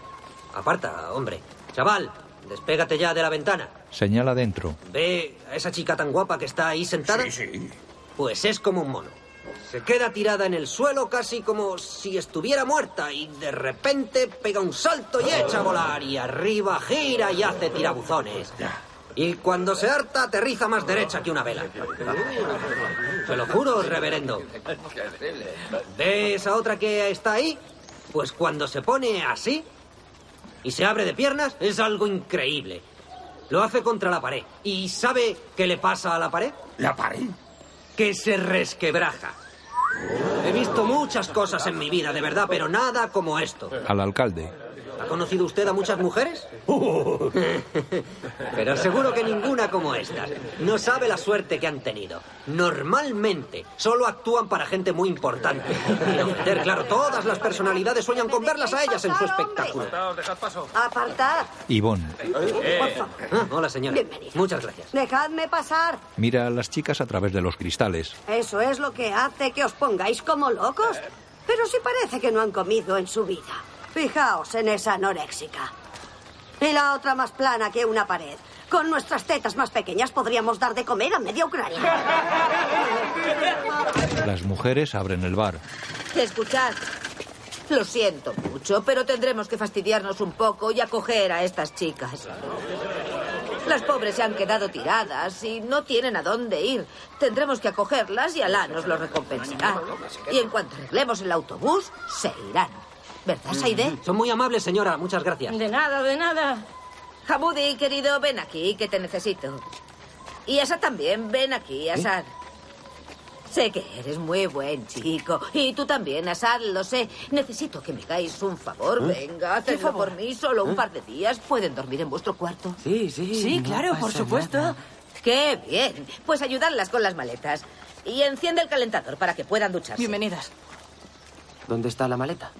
Aparta, hombre. Chaval, despégate ya de la ventana. Señala dentro. ¿Ve a esa chica tan guapa que está ahí sentada? Sí, sí. Pues es como un mono. Se queda tirada en el suelo casi como si estuviera muerta y de repente pega un salto y echa a volar y arriba gira y hace tirabuzones. Y cuando se harta aterriza más derecha que una vela. Se lo juro, reverendo. ¿Ves a otra que está ahí? Pues cuando se pone así y se abre de piernas es algo increíble. Lo hace contra la pared. ¿Y sabe qué le pasa a la pared? ¿La pared? Que se resquebraja. He visto muchas cosas en mi vida, de verdad, pero nada como esto. Al alcalde. ¿Ha conocido usted a muchas mujeres? Pero seguro que ninguna como estas. No sabe la suerte que han tenido. Normalmente solo actúan para gente muy importante. Y claro, todas las personalidades sueñan con verlas a ellas en su espectáculo. Dejad paso. Apartad. Ivonne Ah, hola, señora. Bienvenida. Muchas gracias. Dejadme pasar. mira a las chicas a través de los cristales. Eso es lo que hace que os pongáis como locos. Pero sí parece que no han comido en su vida. Fijaos en esa anoréxica. Y la otra más plana que una pared. Con nuestras tetas más pequeñas podríamos dar de comer a media Ucrania. Las mujeres abren el bar. Escuchad. Lo siento mucho, pero tendremos que fastidiarnos un poco y acoger a estas chicas. Las pobres se han quedado tiradas y no tienen a dónde ir. Tendremos que acogerlas y Alá nos lo recompensará. Y en cuanto arreglemos el autobús, se irán. ¿Verdad, Saide? Son muy amables, señora. Muchas gracias. De nada, de nada. Hamudi, querido, ven aquí, que te necesito. Y Asad también, ven aquí, Asad. Sé que eres muy buen chico. Y tú también, Asad, lo sé. Necesito que me hagáis un favor. ¿Eh? Venga, hacedlo favor? por mí solo un ¿Eh? par de días. ¿Pueden dormir en vuestro cuarto? Sí, sí. Sí, no claro, por supuesto. nada. ¡Qué bien! Pues ayudarlas con las maletas. Y enciende el calentador para que puedan ducharse. Bienvenidas. ¿Dónde está la maleta?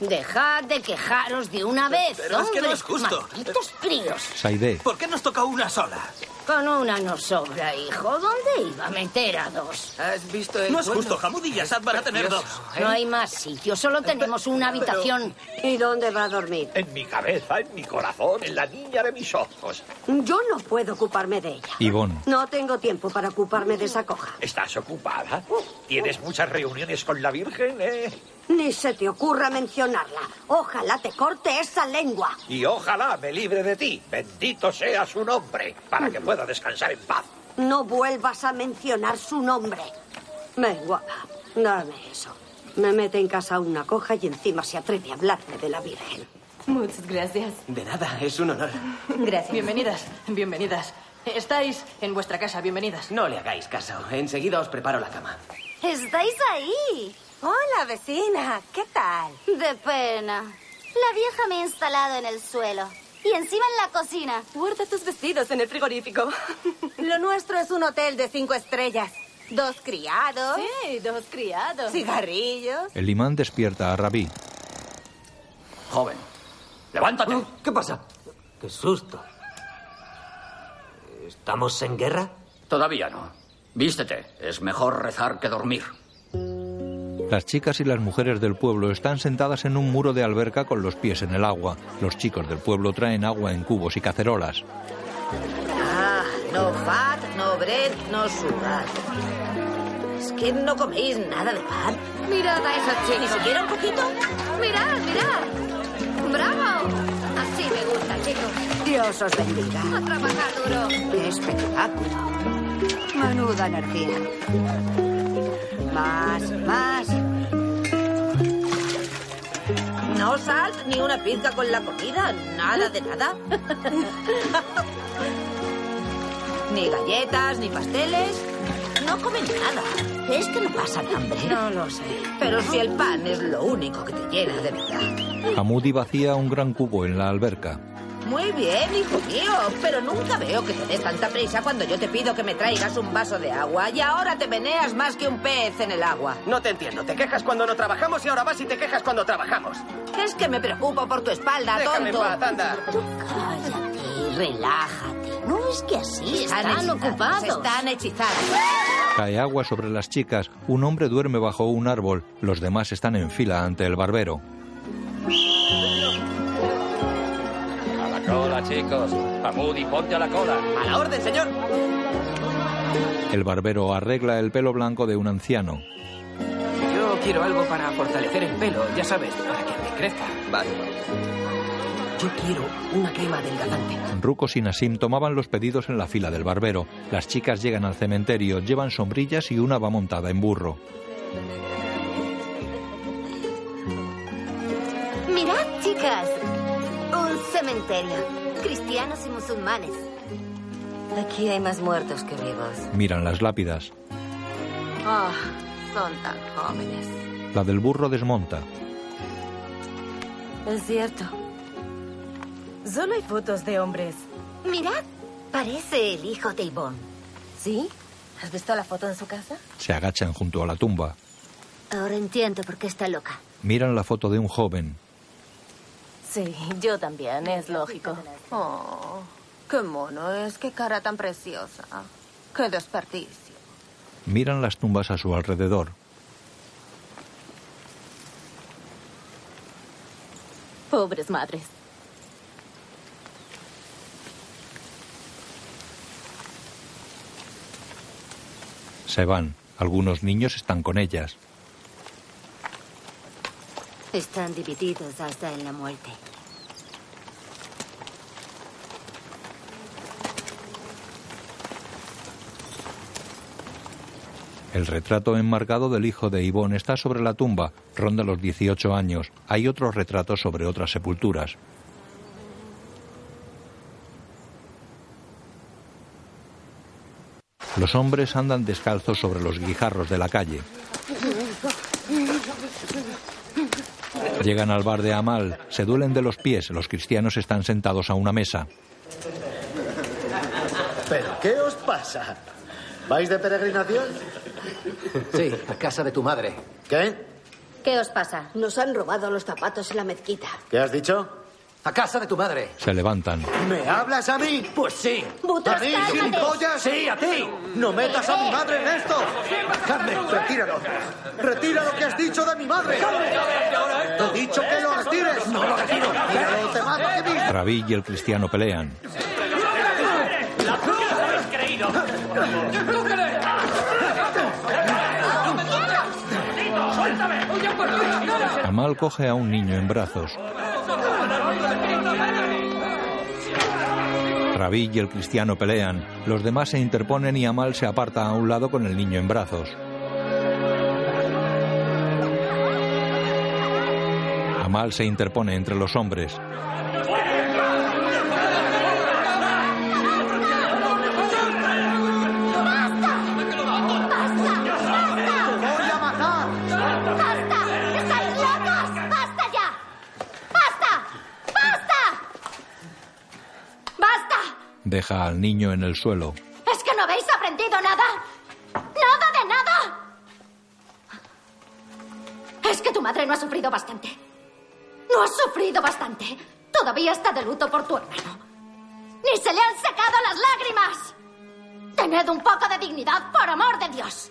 Dejad de quejaros de una vez, Pero es que no es justo. Malditos críos. Saide. ¿Por qué nos toca una sola? Con una no sobra, hijo. ¿Dónde iba a meter a dos? ¿Has visto el No es justo, Hamud y Yasad van a tener dos. ¿eh? No hay más sitio, solo tenemos una habitación. ¿Y dónde va a dormir? En mi cabeza, en mi corazón, en la niña de mis ojos. Yo no puedo ocuparme de ella. Ivonne. No tengo tiempo para ocuparme de esa coja. ¿Estás ocupada? ¿Tienes muchas reuniones con la Virgen, eh? Ni se te ocurra mencionarla. Ojalá te corte esa lengua. Y ojalá me libre de ti. Bendito sea su nombre, para que pueda descansar en paz. No vuelvas a mencionar su nombre. Ven, guapa, dame eso. Me mete en casa una coja y encima se atreve a hablarme de la Virgen. Muchas gracias. De nada, es un honor. Gracias. Bienvenidas, bienvenidas. Estáis en vuestra casa, bienvenidas. No le hagáis caso. Enseguida os preparo la cama. ¿Estáis ahí? Hola, vecina. ¿Qué tal? De pena. La vieja me ha instalado en el suelo. Y encima en la cocina. Guarda tus vestidos en el frigorífico. Lo nuestro es un hotel de cinco estrellas. Dos criados. Sí, dos criados. Cigarrillos. El imán despierta a Rabí. Joven, levántate. Oh, ¿Qué pasa? ¡Qué susto! ¿Estamos en guerra? Todavía no. Vístete. Es mejor rezar que dormir. Las chicas y las mujeres del pueblo están sentadas en un muro de alberca con los pies en el agua. Los chicos del pueblo traen agua en cubos y cacerolas. Ah, no fat, no bread, no sugar. ¿Es que no coméis nada de pan? Mirad a esos chicos. ¿Ni siquiera un poquito? Mirad, mirad. ¡Bravo! Así me gusta, chicos. Dios os bendiga. A trabajar duro. ¡Qué espectáculo! Menuda energía. Más, más. No sal ni una pizca con la comida, nada de nada. ni galletas, ni pasteles. No comen nada. Es que no pasan hambre. No lo sé. Pero si el pan es lo único que te llena de verdad. Hamudi vacía un gran cubo en la alberca. Muy bien, hijo mío, pero nunca veo que te des tanta prisa cuando yo te pido que me traigas un vaso de agua y ahora te meneas más que un pez en el agua. No te entiendo. Te quejas cuando no trabajamos y ahora vas y te quejas cuando trabajamos. Es que me preocupo por tu espalda, Déjame tonto. paz, anda. Cállate, relájate. No es que así están, hechizadas, ocupados. Están hechizadas. Cae agua sobre las chicas. Un hombre duerme bajo un árbol. Los demás están en fila ante el barbero. A la cola, chicos. Hamudi, ponte a la cola. A la orden, señor. El barbero arregla el pelo blanco de un anciano. Yo quiero algo para fortalecer el pelo, ya sabes, para que me crezca. Vale. Yo quiero una crema adelgazante. Rucos y Nasim tomaban los pedidos en la fila del barbero. Las chicas llegan al cementerio, llevan sombrillas y una va montada en burro. Mirad, chicas. Un cementerio. Cristianos y musulmanes. Aquí hay más muertos que vivos. Miran las lápidas. Ah, son tan jóvenes. La del burro desmonta. Es cierto. Solo hay fotos de hombres. Mirad. Parece el hijo de Ivonne. ¿Sí? ¿Has visto la foto en su casa? Se agachan junto a la tumba. Ahora entiendo por qué está loca. Miran la foto de un joven. Sí, yo también, es lógico. Oh, qué mono es, qué cara tan preciosa. Qué desperdicio. Miran las tumbas a su alrededor. Pobres madres. Se van. Algunos niños están con ellas. Están divididos hasta en la muerte. El retrato enmarcado del hijo de Ivonne está sobre la tumba. Ronda los 18 años. Hay otros retratos sobre otras sepulturas. Los hombres andan descalzos sobre los guijarros de la calle. Llegan al bar de Amal, se duelen de los pies, los cristianos están sentados a una mesa. ¿Pero qué os pasa? ¿Vais de peregrinación? Sí, a casa de tu madre. ¿Qué? ¿Qué os pasa? Nos han robado los zapatos en la mezquita. ¿Qué has dicho? A casa de tu madre. Se levantan. ¿Me hablas a mí? Pues sí. ¿A mí, gilipollas? Sí, a ti. ¡No metas a mi madre en esto! Carmen, retíralo. Retira lo que has dicho de mi madre. Te he dicho que lo retires. No lo retiro. Tíralo, te mato aquí mismo. Rabí y el cristiano pelean. ¡La cruz habéis creído! Ti! Amal coge a un niño en brazos. Rabí y el cristiano pelean. Los demás se interponen y Amal se aparta a un lado con el niño en brazos. Amal se interpone entre los hombres. Deja al niño en el suelo. ¿Es que no habéis aprendido nada? ¡Nada de nada! Es que tu madre no ha sufrido bastante. No ha sufrido bastante. Todavía está de luto por tu hermano. ¡Ni se le han secado las lágrimas! Tened un poco de dignidad, por amor de Dios.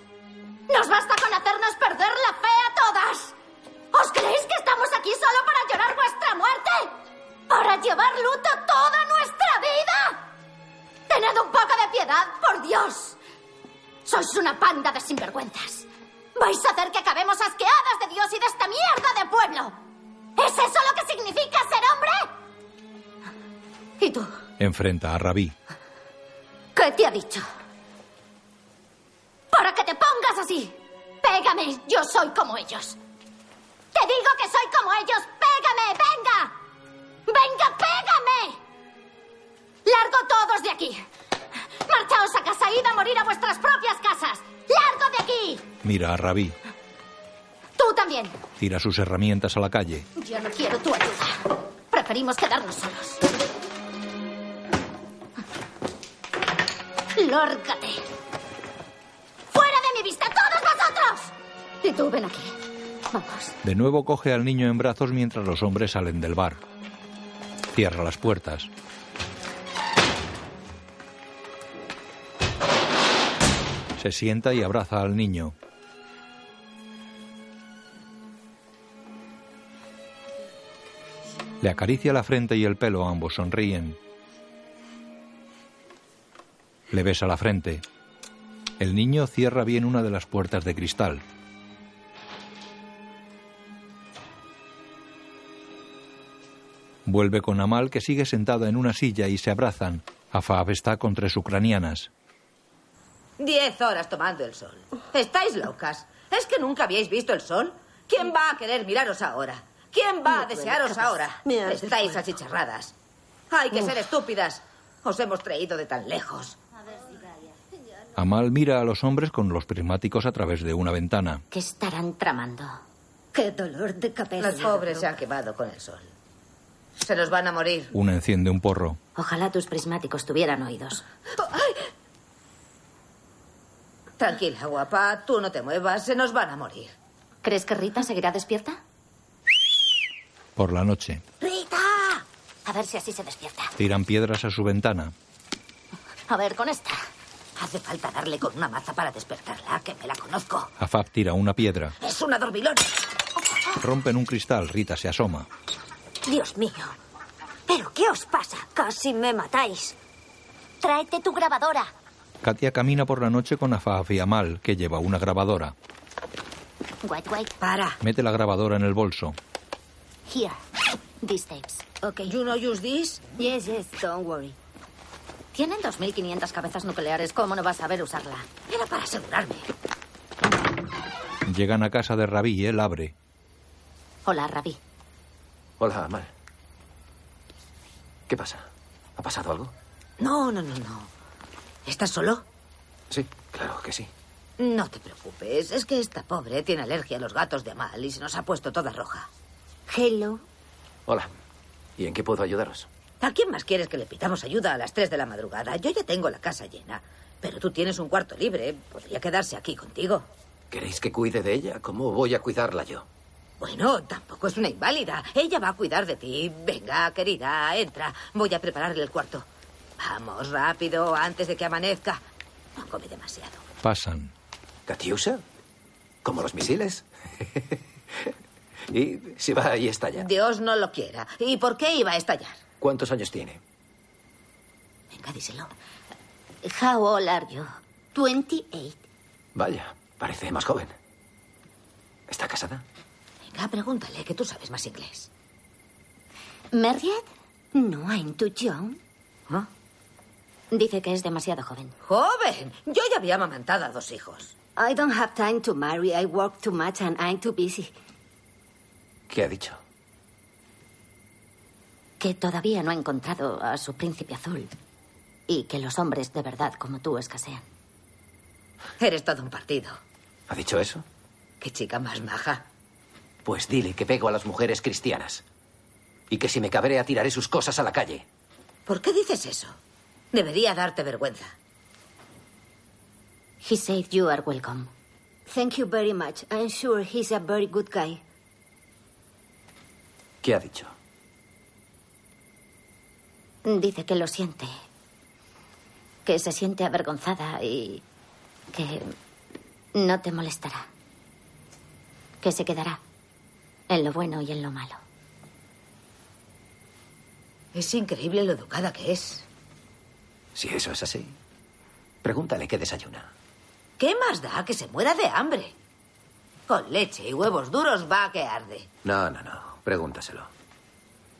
Nos basta con hacernos perder la fe a todas. ¿Os creéis que estamos aquí solo para llorar vuestra muerte? ¿Para llevar luto toda nuestra vida? Tened un poco de piedad, por Dios. Sois una panda de sinvergüenzas. Vais a hacer que acabemos asqueadas de Dios y de esta mierda de pueblo. ¿Es eso lo que significa ser hombre? ¿Y tú? Enfrenta a Rabí. ¿Qué te ha dicho? Para que te pongas así. Pégame, yo soy como ellos. Te digo que soy como ellos. Pégame, venga. Venga, pégame. Largo todos de aquí. Marchaos a casa, id a morir a vuestras propias casas. Largo de aquí. Mira a Rabí. Tú también. Tira sus herramientas a la calle. Yo no quiero tu ayuda. Preferimos quedarnos solos. Lórgate. ¡Fuera de mi vista, todos vosotros! Y tú, ven aquí. Vamos. De nuevo coge al niño en brazos mientras los hombres salen del bar. Cierra las puertas. Se sienta y abraza al niño. Le acaricia la frente y el pelo, ambos sonríen. Le besa la frente. El niño cierra bien una de las puertas de cristal. Vuelve con Amal, que sigue sentado en una silla y se abrazan. Afab está con tres ucranianas. Diez horas tomando el sol. ¿Estáis locas? ¿Es que nunca habíais visto el sol? ¿Quién va a querer miraros ahora? ¿Quién va No a desearos ahora? Estáis achicharradas. Hay que Uf. ser estúpidas. Os hemos traído de tan lejos. Amal mira a los hombres con los prismáticos a través de una ventana. ¿Qué estarán tramando? Qué dolor de cabeza. Los pobres se han quemado con el sol. Se nos van a morir. Una enciende un porro. Ojalá tus prismáticos tuvieran oídos. Tranquila, guapa. Tú no te muevas. Se nos van a morir. ¿Crees que Rita seguirá despierta? Por la noche, ¡Rita! A ver si así se despierta. tiran piedras a su ventana. A ver, con esta. Hace falta darle con una maza para despertarla, que me la conozco. Afab tira una piedra. Es una dormilona. Rompen un cristal. Rita se asoma. Dios mío. ¿Pero qué os pasa? Casi me matáis. Tráete tu grabadora. Katia camina por la noche con Afaf y Amal, que lleva una grabadora. Wait, wait. Para. Mete la grabadora en el bolso. Here. These tapes. Okay. You know use this? Yes, yes, don't worry. Tienen 2.500 cabezas nucleares. ¿Cómo no vas a saber usarla? Era para asegurarme. Llegan a casa de Rabí y él abre. Hola, Rabí. Hola, Amal. ¿Qué pasa? ¿Ha pasado algo? No, no, no, no. ¿Estás solo? Sí, claro que sí. No te preocupes. Es que esta pobre tiene alergia a los gatos de Amal y se nos ha puesto toda roja. Hello. Hola. ¿Y en qué puedo ayudaros? ¿A quién más quieres que le pitamos ayuda a las 3 de la madrugada? Yo ya tengo la casa llena. Pero tú tienes un cuarto libre. Podría quedarse aquí contigo. ¿Queréis que cuide de ella? ¿Cómo voy a cuidarla yo? Bueno, tampoco es una inválida. Ella va a cuidar de ti. Venga, querida, entra. Voy a prepararle el cuarto. Vamos, rápido, antes de que amanezca. No come demasiado. Pasan. ¿Catiusa? ¿Como los misiles? y si va y estalla. Dios no lo quiera. ¿Y por qué iba a estallar? ¿Cuántos años tiene? Venga, díselo. How old are you? 28. Vaya, parece más joven. ¿Está casada? Venga, pregúntale, que tú sabes más inglés. ¿Married? No, I'm too young. Dice que es demasiado joven. ¡Joven! Yo ya había amamantado a dos hijos. I don't have time to marry. I work too much and I'm too busy. ¿Qué ha dicho? Que todavía no ha encontrado a su príncipe azul. Y que los hombres de verdad como tú escasean. Eres todo un partido. ¿Ha dicho eso? Qué chica más maja. Pues dile que pego a las mujeres cristianas. Y que si me cabrea tiraré sus cosas a la calle. ¿Por qué dices eso? Debería darte vergüenza. He said you are welcome. Thank you very much. I'm sure he's a very good guy. ¿Qué ha dicho? Dice que lo siente. Que se siente avergonzada y que no te molestará. Que se quedará en lo bueno y en lo malo. Es increíble lo educada que es. Si eso es así, pregúntale qué desayuna. ¿Qué más da que se muera de hambre? Con leche y huevos duros va a que arde. No, no, no. Pregúntaselo.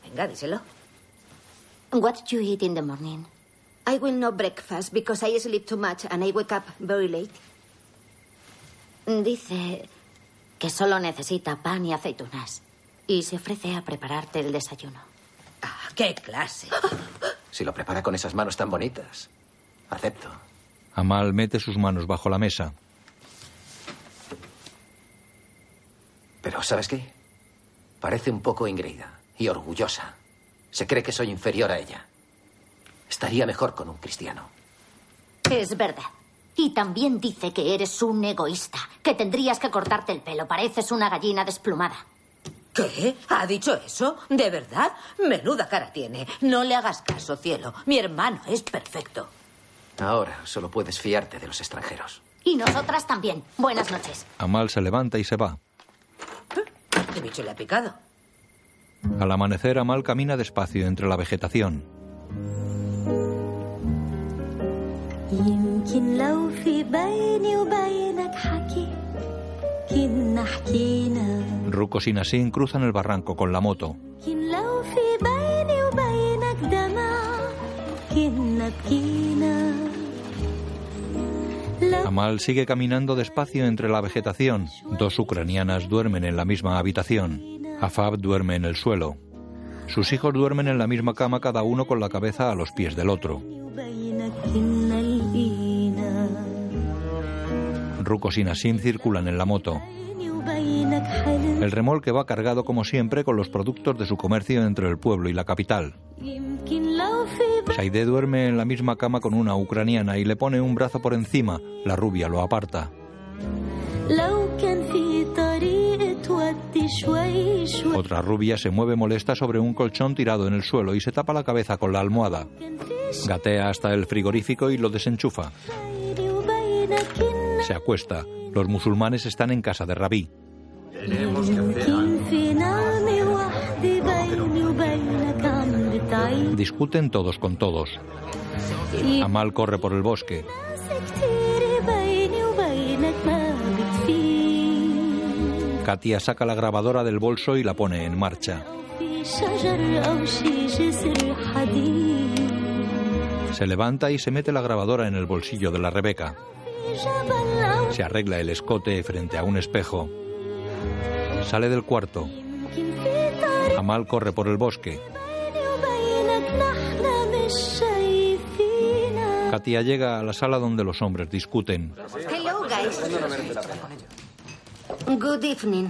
Venga, díselo. What do you eat in the morning? I will not breakfast because I sleep too much and I wake up very late. Dice que solo necesita pan y aceitunas. Y se ofrece a prepararte el desayuno. Ah, ¡Qué clase! Si lo prepara con esas manos tan bonitas. Acepto. Amal mete sus manos bajo la mesa. Pero, ¿sabes qué? Parece un poco ingreída y orgullosa. Se cree que soy inferior a ella. Estaría mejor con un cristiano. Es verdad. Y también dice que eres un egoísta, que tendrías que cortarte el pelo. Pareces una gallina desplumada. ¿Qué? ¿Ha dicho eso? ¿De verdad? Menuda cara tiene. No le hagas caso, cielo. Mi hermano es perfecto. Ahora solo puedes fiarte de los extranjeros. Y nosotras también. Buenas noches. Amal se levanta y se va. ¿Qué bicho le ha picado? Al amanecer, Amal camina despacio entre la vegetación. Rucos y Nasin cruzan el barranco con la moto. Amal sigue caminando despacio entre la vegetación. Dos ucranianas duermen en la misma habitación. Afab duerme en el suelo. Sus hijos duermen en la misma cama, cada uno con la cabeza a los pies del otro. Rucos y Nasim circulan en la moto. El remolque va cargado como siempre con los productos de su comercio entre el pueblo y la capital. Saide duerme en la misma cama con una ucraniana y le pone un brazo por encima. La rubia lo aparta. Otra rubia se mueve molesta sobre un colchón tirado en el suelo y se tapa la cabeza con la almohada. Gatea hasta el frigorífico y lo desenchufa se acuesta. Los musulmanes están en casa de Rabí. Discuten todos con todos. Amal corre por el bosque. Katia saca la grabadora del bolso y la pone en marcha. Se levanta y se mete la grabadora en el bolsillo de la Rebeca se arregla el escote frente a un espejo. Sale del cuarto. Amal corre por el bosque. Katia llega a la sala donde los hombres discuten. Hello, guys. Good evening.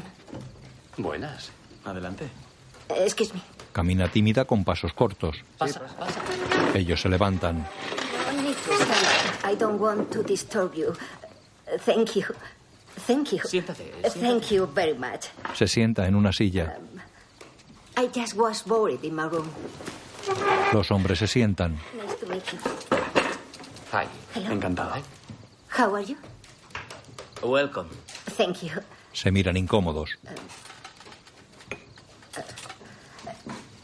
Buenas. Adelante. Excuse me. Camina tímida con pasos cortos. Ellos se levantan. I don't want. Thank you. Thank you. Siéntate. Thank you very much. Se sienta en una silla. I just was bored in my room. Los hombres se sientan. Nice to meet you. Hi. Hello. Encantado. How are you? Welcome. Thank you. Se miran incómodos.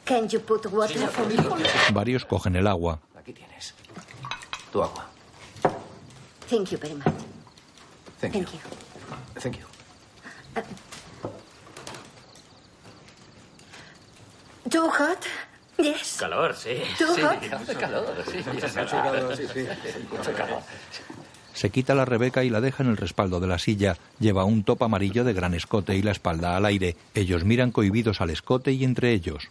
Can you put water for me? Varios cogen el agua. Aquí tienes. Tu agua. Thank you very much. Thank you. Thank you. Too hot? Yes. Calor, sí. Too sí, hot? hace calor, sí. Mucho calor, sí, sí. Mucho calor. Se quita la Rebeca y la deja en el respaldo de la silla. Lleva un top amarillo de gran escote y la espalda al aire. Ellos miran cohibidos al escote y entre ellos.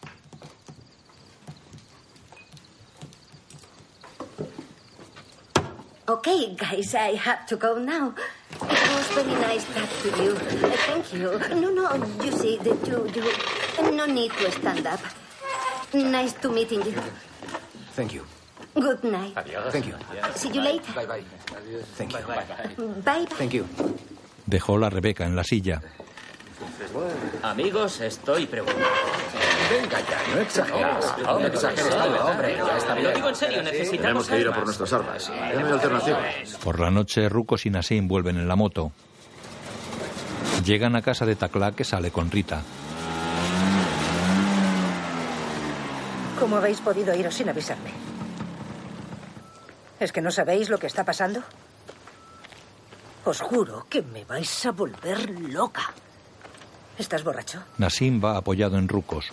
Okay, guys, I have to go now. It was very nice talking to you. Uh, thank you. No, no, you see, the two, you... No need to stand up. Nice to meeting you. Thank you. Good night. Thank you. See you later. Bye bye. Thank you. Bye bye. Bye. Thank you. Dejó la Rebeca en la silla. Amigos, estoy preocupado. Venga ya, no exageres. Oh, No exageres tanto, hombre. Ya está Lo digo en serio, necesitamos Tenemos que ir a por nuestras armas. Ya no hay alternativas. Por la noche, Rucos y Nassim vuelven en la moto. Llegan a casa de Tacla que sale con Rita. ¿Cómo habéis podido iros sin avisarme? ¿Es que no sabéis lo que está pasando? Os juro que me vais a volver loca. ¿Estás borracho? Nassim va apoyado en Rucos.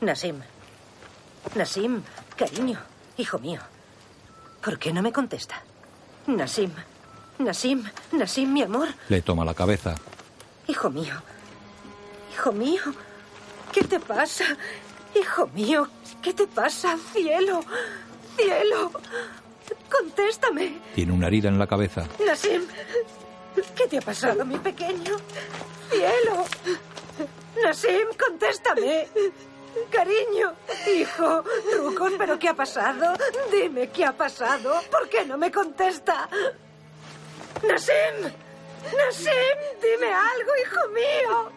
Nasim. Nasim, cariño, hijo mío. ¿Por qué no me contesta? Nasim. Nasim, Nasim, mi amor. Le toma la cabeza. Hijo mío. Hijo mío. ¿Qué te pasa? Hijo mío, ¿qué te pasa? Cielo. Cielo. Contéstame. Tiene una herida en la cabeza. Nasim. ¿Qué te ha pasado, mi pequeño? Cielo. Nasim, contéstame. Cariño, hijo, Rucos, ¿pero qué ha pasado? Dime qué ha pasado. ¿Por qué no me contesta? Nasim, Nasim, dime algo, hijo mío.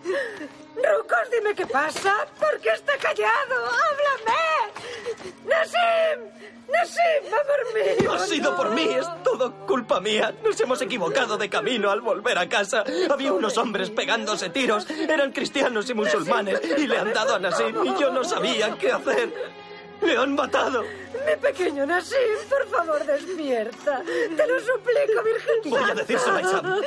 Rucos, dime qué pasa. ¿Por qué está callado? ¡Háblame! Nasim, Nasim, amor mío. No ha sido por mí, es todo culpa mía. Nos hemos equivocado de camino al volver a casa. Había unos hombres pegándose tiros. Eran cristianos y musulmanes y le han dado a Nassim y yo no sabía qué hacer. Le han matado. Mi pequeño Nasim, por favor, despierta. Te lo suplico, Virgen Voy a decírselo a Isam.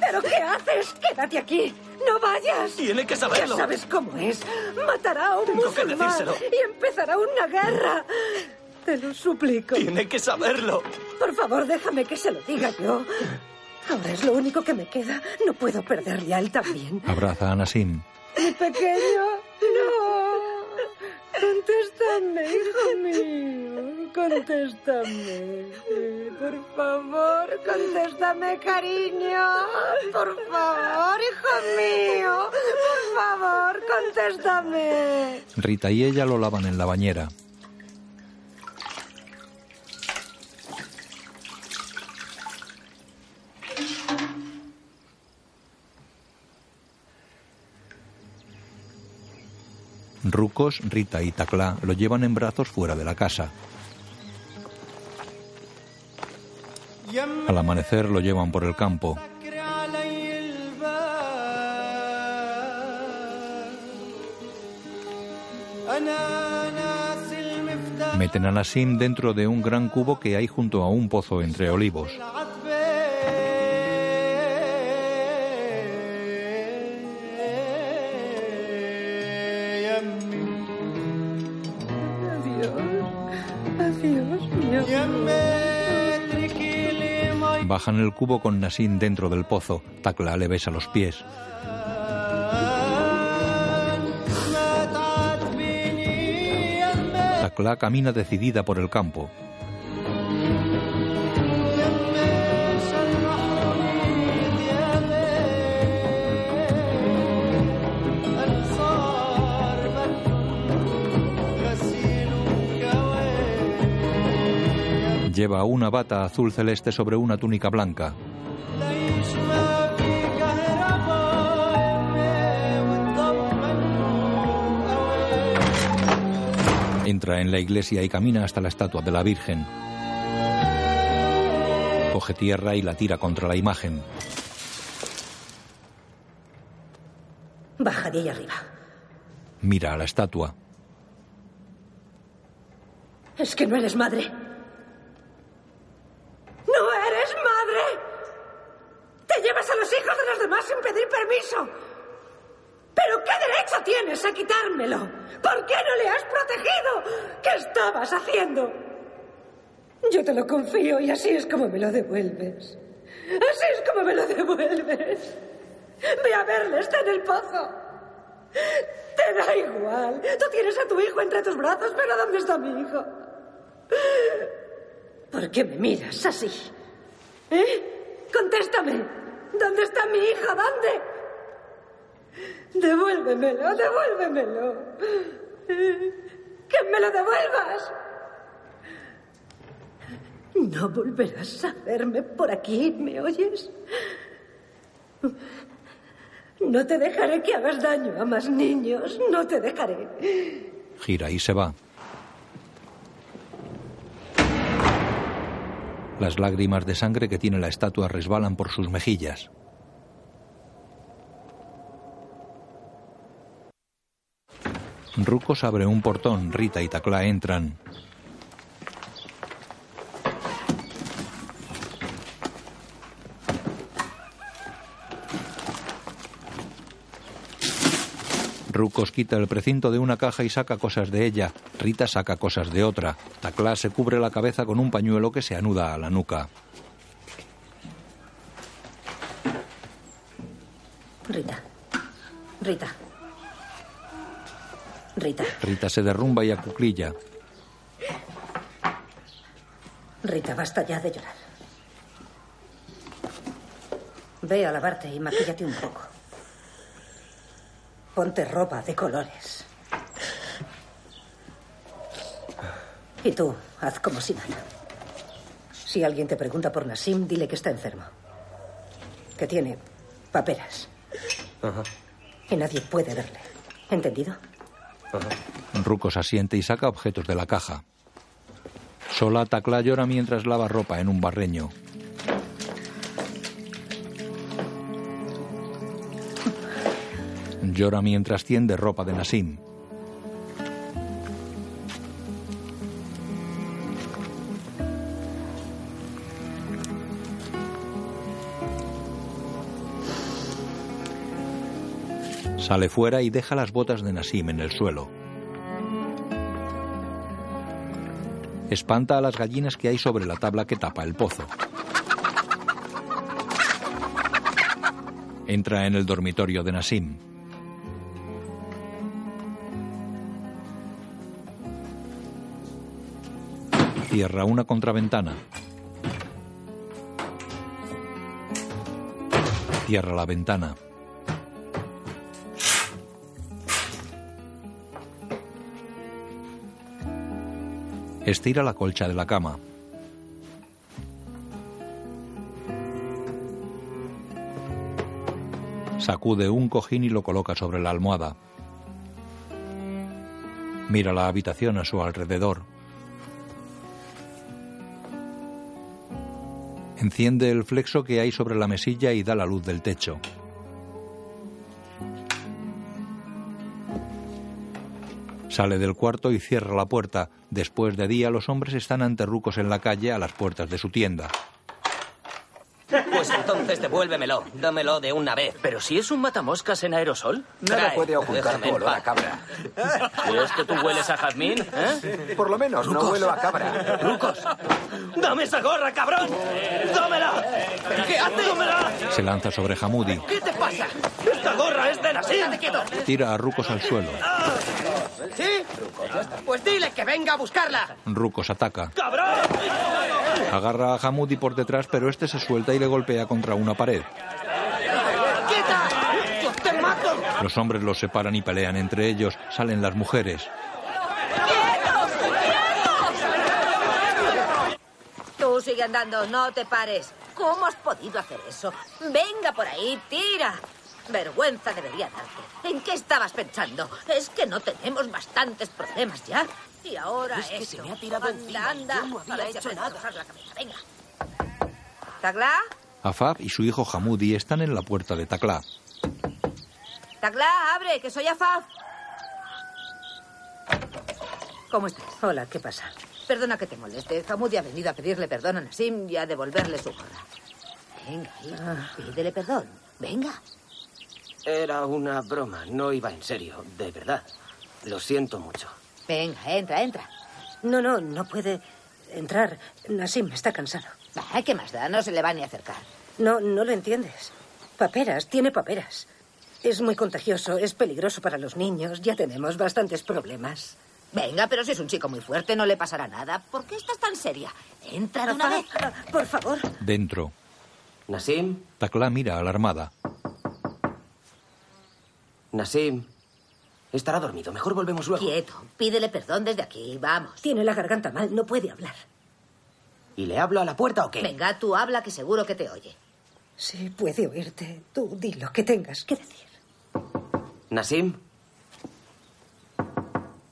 ¿Pero qué haces? Quédate aquí. No vayas. Tiene que saberlo. Ya sabes cómo es. Matará a un Tengo que musulmán decírselo. y empezará una guerra. Te lo suplico. Tiene que saberlo. Por favor, déjame que se lo diga yo. Ahora es lo único que me queda. No puedo perderle a él también. Abraza a Nassim. Mi pequeño, no. Contéstame, hijo mío. Contéstame. Por favor, contéstame, cariño. Por favor, hijo mío. Por favor, contéstame. Rita y ella lo lavan en la bañera. Rucos, Rita y Tacla lo llevan en brazos fuera de la casa. Al amanecer lo llevan por el campo. Meten a Nassim dentro de un gran cubo que hay junto a un pozo entre olivos. Bajan el cubo con Nassim dentro del pozo. Tacla le besa los pies. Tacla camina decidida por el campo. Lleva una bata azul celeste sobre una túnica blanca. Entra en la iglesia y camina hasta la estatua de la Virgen. Coge tierra y la tira contra la imagen. Baja de ahí arriba. Mira a la estatua. Es que no eres madre. Llevas a los hijos de los demás sin pedir permiso. ¿Pero qué derecho tienes a quitármelo? ¿Por qué no le has protegido? ¿Qué estabas haciendo? Yo te lo confío y así es como me lo devuelves. Así es como me lo devuelves. Ve a verle, está en el pozo. Te da igual. Tú tienes a tu hijo entre tus brazos, pero ¿dónde está mi hijo? ¿Por qué me miras así? ¿Eh? Contéstame. ¿Dónde está mi hijo? ¿Dónde? Devuélvemelo, devuélvemelo. ¡Que me lo devuelvas! No volverás a verme por aquí, ¿me oyes? No te dejaré que hagas daño a más niños, no te dejaré. Gira y se va. Las lágrimas de sangre que tiene la estatua resbalan por sus mejillas. Rucos abre un portón, Rita y Tacla entran. Rucos quita el precinto de una caja y saca cosas de ella. Rita saca cosas de otra. Tacla se cubre la cabeza con un pañuelo que se anuda a la nuca. Rita. Rita. Rita. Rita se derrumba y acuclilla. Rita, basta ya de llorar. Ve a lavarte y maquíllate un poco. Ponte ropa de colores. Y tú, haz como si nada. Si alguien te pregunta por Nasim, dile que está enfermo. Que tiene paperas. Y nadie puede verle. ¿Entendido? Rucos asiente y saca objetos de la caja. Sola Tacla llora mientras lava ropa en un barreño. Llora mientras tiende ropa de Nasim. Sale fuera y deja las botas de Nasim en el suelo. Espanta a las gallinas que hay sobre la tabla que tapa el pozo. Entra en el dormitorio de Nasim. Cierra una contraventana. Cierra la ventana. Estira la colcha de la cama. Sacude un cojín y lo coloca sobre la almohada. Mira la habitación a su alrededor. Enciende el flexo que hay sobre la mesilla y da la luz del techo. Sale del cuarto y cierra la puerta. Después de día, los hombres están ante rucos en la calle a las puertas de su tienda. Pues entonces devuélvemelo. Dámelo de una vez. Pero si es un matamoscas en aerosol. Nada Trae, puede ocultar tu olor a cabra. ¿Y es que tú hueles a jazmín? ¿Eh? Por lo menos no huelo a cabra. ¡Rucos! ¡Dame esa gorra, cabrón! ¡Dámela! ¿Qué haces? ¡Dámela! Se lanza sobre Hamudi. ¿Qué te pasa? ¡Esta gorra es de Nassim! quieto! Tira a Rucos al suelo. ¿Sí? Pues dile que venga a buscarla. Rucos ataca. ¡Cabrón! Agarra a Hamudi por detrás, pero este se suelta y le golpea contra una pared. ¡Quieta! ¡Te mato! Los hombres los separan y pelean entre ellos. Salen las mujeres. Tú sigue andando, no te pares. ¿Cómo has podido hacer eso? Venga por ahí, tira. Vergüenza debería darte. ¿En qué estabas pensando? Es que no tenemos bastantes problemas ya. Y ahora Es que eso. se me ha tirado anda, encima anda. yo no había hecho nada. la cabeza. Venga. ¿Tacla? Afab y su hijo Hamudi están en la puerta de Takla. Tacla, abre, que soy Afaf. ¿Cómo estás? Hola, ¿qué pasa? Perdona que te moleste. Hamudi ha venido a pedirle perdón a Nasim y a devolverle su gorra. Venga, hijo, pídele perdón. Venga. Era una broma, no iba en serio, de verdad. Lo siento mucho. Venga, entra, entra. No, no, no puede entrar. Nasim está cansado. Ah, ¿Qué más da? No se le va ni a acercar. No, no lo entiendes. Paperas, tiene paperas. Es muy contagioso, es peligroso para los niños. Ya tenemos bastantes problemas. Venga, pero si es un chico muy fuerte, no le pasará nada. ¿Por qué estás tan seria? Entra de una vez. Por favor. Dentro, Nasim, Takla mira alarmada. Nasim. Estará dormido. Mejor volvemos luego. Quieto. Pídele perdón desde aquí. Vamos. Tiene la garganta mal, no puede hablar. ¿Y le hablo a la puerta o qué? Venga, tú habla que seguro que te oye. Sí, puede oírte. Tú di lo que tengas que decir. Nasim.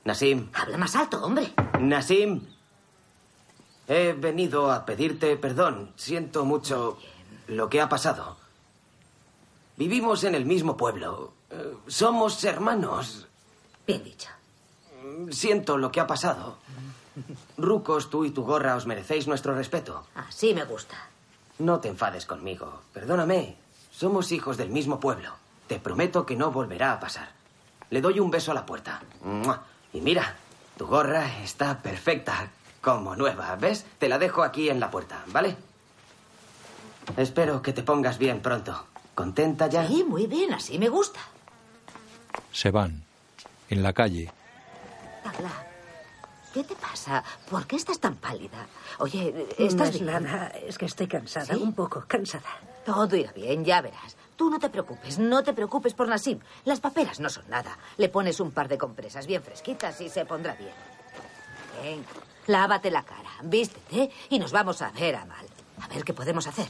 Nasim. Habla más alto, hombre. Nasim. He venido a pedirte perdón. Siento mucho lo que ha pasado. Vivimos en el mismo pueblo. Eh, Somos hermanos. Bien dicho. Siento lo que ha pasado. Rucos, tú y tu gorra os merecéis nuestro respeto. Así me gusta. No te enfades conmigo. Perdóname. Somos hijos del mismo pueblo. Te prometo que no volverá a pasar. Le doy un beso a la puerta. Y mira, tu gorra está perfecta, como nueva. ¿Ves? Te la dejo aquí en la puerta, ¿vale? Espero que te pongas bien pronto. ¿Contenta ya? Sí, muy bien, así me gusta. Se van. En la calle, ¿qué te pasa? ¿Por qué estás tan pálida? Oye, No ¿estás es bien? nada, es que estoy cansada, ¿Sí? un poco cansada. Todo irá bien, ya verás. Tú no te preocupes, no te preocupes por Nasim. Las paperas no son nada. Le pones un par de compresas bien fresquitas y se pondrá bien. Venga, lávate la cara, vístete y nos vamos a ver a mal. A ver qué podemos hacer.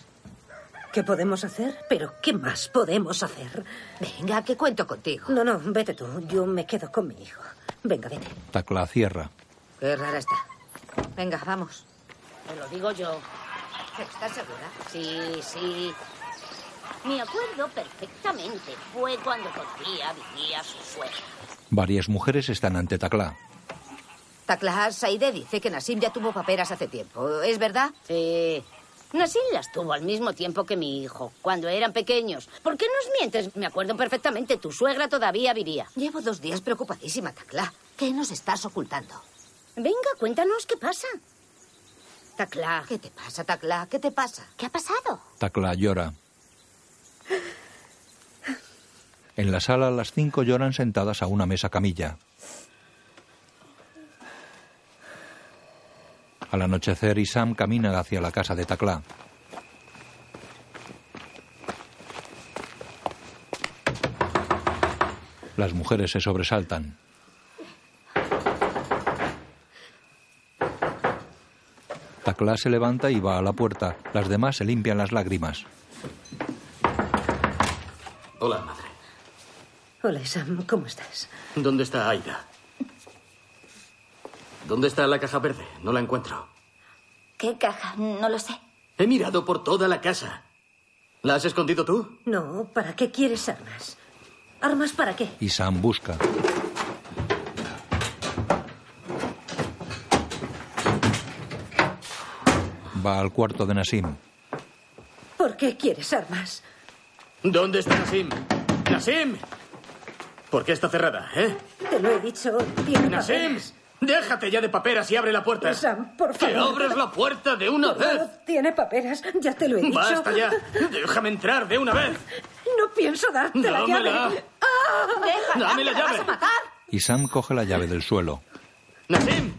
¿Qué podemos hacer? Pero ¿qué más podemos hacer? Venga, que cuento contigo. No, no, vete tú. Yo me quedo con mi hijo. Venga, vete. Takla cierra. Qué rara está. Venga, vamos. Te lo digo yo. ¿Estás segura? Sí, sí. Me acuerdo perfectamente. Fue cuando todavía vivía su suegra. Varias mujeres están ante Takla. Takla, Saide dice que Nasim ya tuvo paperas hace tiempo. ¿Es verdad? Sí. Nasim las tuvo al mismo tiempo que mi hijo, cuando eran pequeños. ¿Por qué nos mientes? Me acuerdo perfectamente. Tu suegra todavía vivía. Llevo dos días preocupadísima, Takla. ¿Qué nos estás ocultando? Venga, cuéntanos qué pasa. Takla. ¿Qué te pasa, Takla? ¿Qué te pasa? ¿Qué ha pasado? Takla llora. En la sala las cinco lloran sentadas a una mesa camilla. Al anochecer, Isam camina hacia la casa de Takla. Las mujeres se sobresaltan. Takla se levanta y va a la puerta. Las demás se limpian las lágrimas. Hola, madre. Hola, Sam, ¿cómo estás? ¿Dónde está Aida? ¿Dónde está la caja verde? No la encuentro. ¿Qué caja? No lo sé. He mirado por toda la casa. ¿La has escondido tú? No, ¿para qué quieres armas? ¿Armas para qué? Isam busca. Va al cuarto de Nasim. ¿Por qué quieres armas? ¿Dónde está Nasim? ¡Nasim! ¿Por qué está cerrada, eh? Te lo he dicho, tiene ¡Nasim! paperas. ¡Déjate ya de paperas y abre la puerta! Sam, por ¡Que favor. abres la puerta de una Por vez! favor, Tiene paperas, ya te lo he dicho. ¡Basta ya! ¡Déjame entrar de una vez! No pienso darte la Dámela. llave. ¡Ah! ¡Déjala! Dame la que llave. vas a matar! Isam coge la llave del suelo. ¡Nasim!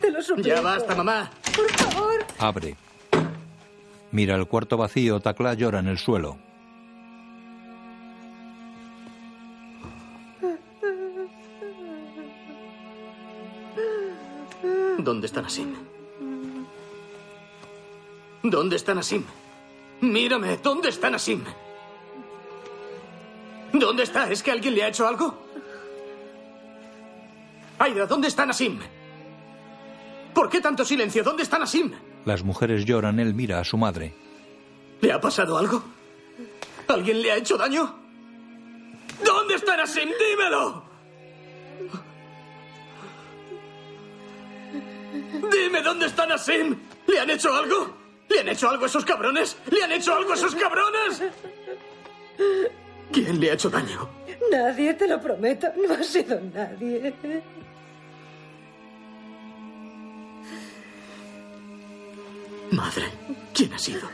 Te lo suplico. ¡Ya basta, mamá! Por favor. Abre. Mira el cuarto vacío. Takla llora en el suelo. ¿Dónde está Nasim? ¿Dónde está Nasim? Mírame, ¿dónde está Nasim? ¿Dónde está? ¿Es que alguien le ha hecho algo? Aida, ¿dónde está Nasim? ¿Por qué tanto silencio? ¿Dónde está Nasim? Las mujeres lloran, él mira a su madre. ¿Le ha pasado algo? ¿Alguien le ha hecho daño? ¿Dónde está Nasim? ¡Dímelo! Dime dónde está Nasim. ¿Le han hecho algo? ¿Le han hecho algo a esos cabrones? ¿Le han hecho algo a esos cabrones? ¿Quién le ha hecho daño? Nadie, te lo prometo. No ha sido nadie. Madre, ¿quién ha sido?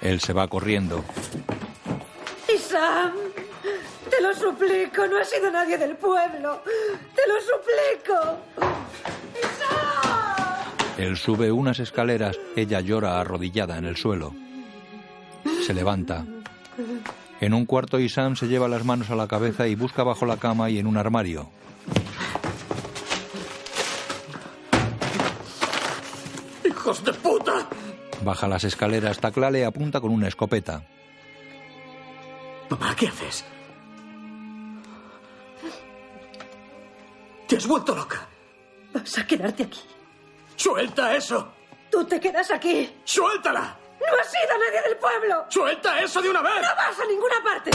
Él se va corriendo. Isam, te lo suplico, no ha sido nadie del pueblo. Te lo suplico. Él sube unas escaleras, ella llora arrodillada en el suelo. Se levanta. En un cuarto Isam se lleva las manos a la cabeza y busca bajo la cama y en un armario. ¡Hijos de puta! Baja las escaleras, Tacla le apunta con una escopeta. Mamá, ¿qué haces? Te has vuelto loca. Vas a quedarte aquí. ¡Suelta eso! Tú te quedas aquí. ¡Suéltala! ¡No ha sido nadie del pueblo! ¡Suelta eso de una vez! ¡No vas a ninguna parte!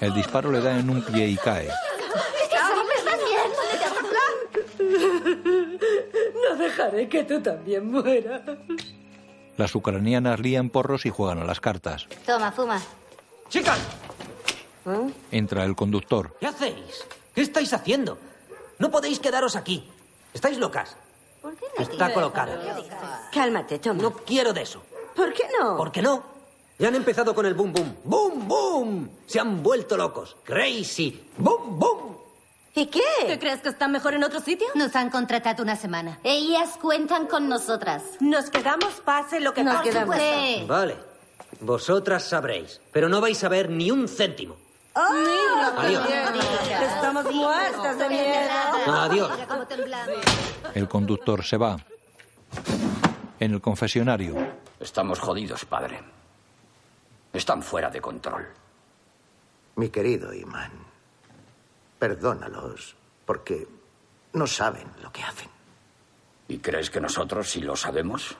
El disparo le da en un pie y cae. Isam, ¿estás bien? No dejaré que tú también mueras. Las ucranianas lían porros y juegan a las cartas. Toma, fuma. ¡Chicas! Entra el conductor. ¿Qué hacéis? ¿Qué estáis haciendo? No podéis quedaros aquí. ¿Estáis locas? Está colocada. Cálmate, Tom. No quiero de eso. ¿Por qué no? ¿Por qué no? Ya han empezado con el boom boom. ¡Boom, boom! Se han vuelto locos. Crazy. ¡Boom, boom! ¿Y qué? ¿Tú crees que están mejor en otro sitio? Nos han contratado una semana. Ellas cuentan con nosotras. Nos quedamos pase lo que Nos pase. quedamos. Vale. Vosotras sabréis. Pero no vais a ver ni un céntimo. Adiós. Estamos muertas de miedo. Adiós. El conductor se va. En el confesionario, Estamos jodidos, padre. Están fuera de control. Mi querido Imán, perdónalos porque no saben lo que hacen. ¿Y crees que nosotros sí lo sabemos?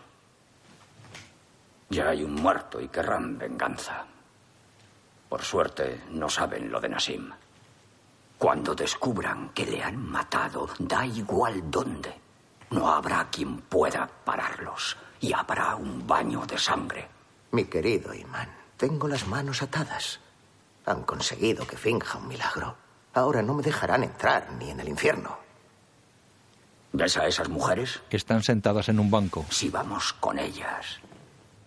Ya hay un muerto y querrán venganza. Por suerte, no saben lo de Nasim. Cuando descubran que le han matado, da igual dónde. No habrá quien pueda pararlos y habrá un baño de sangre. Mi querido Imán, tengo las manos atadas. Han conseguido que finja un milagro. Ahora no me dejarán entrar ni en el infierno. ¿Ves a esas mujeres? están sentadas en un banco. Si vamos con ellas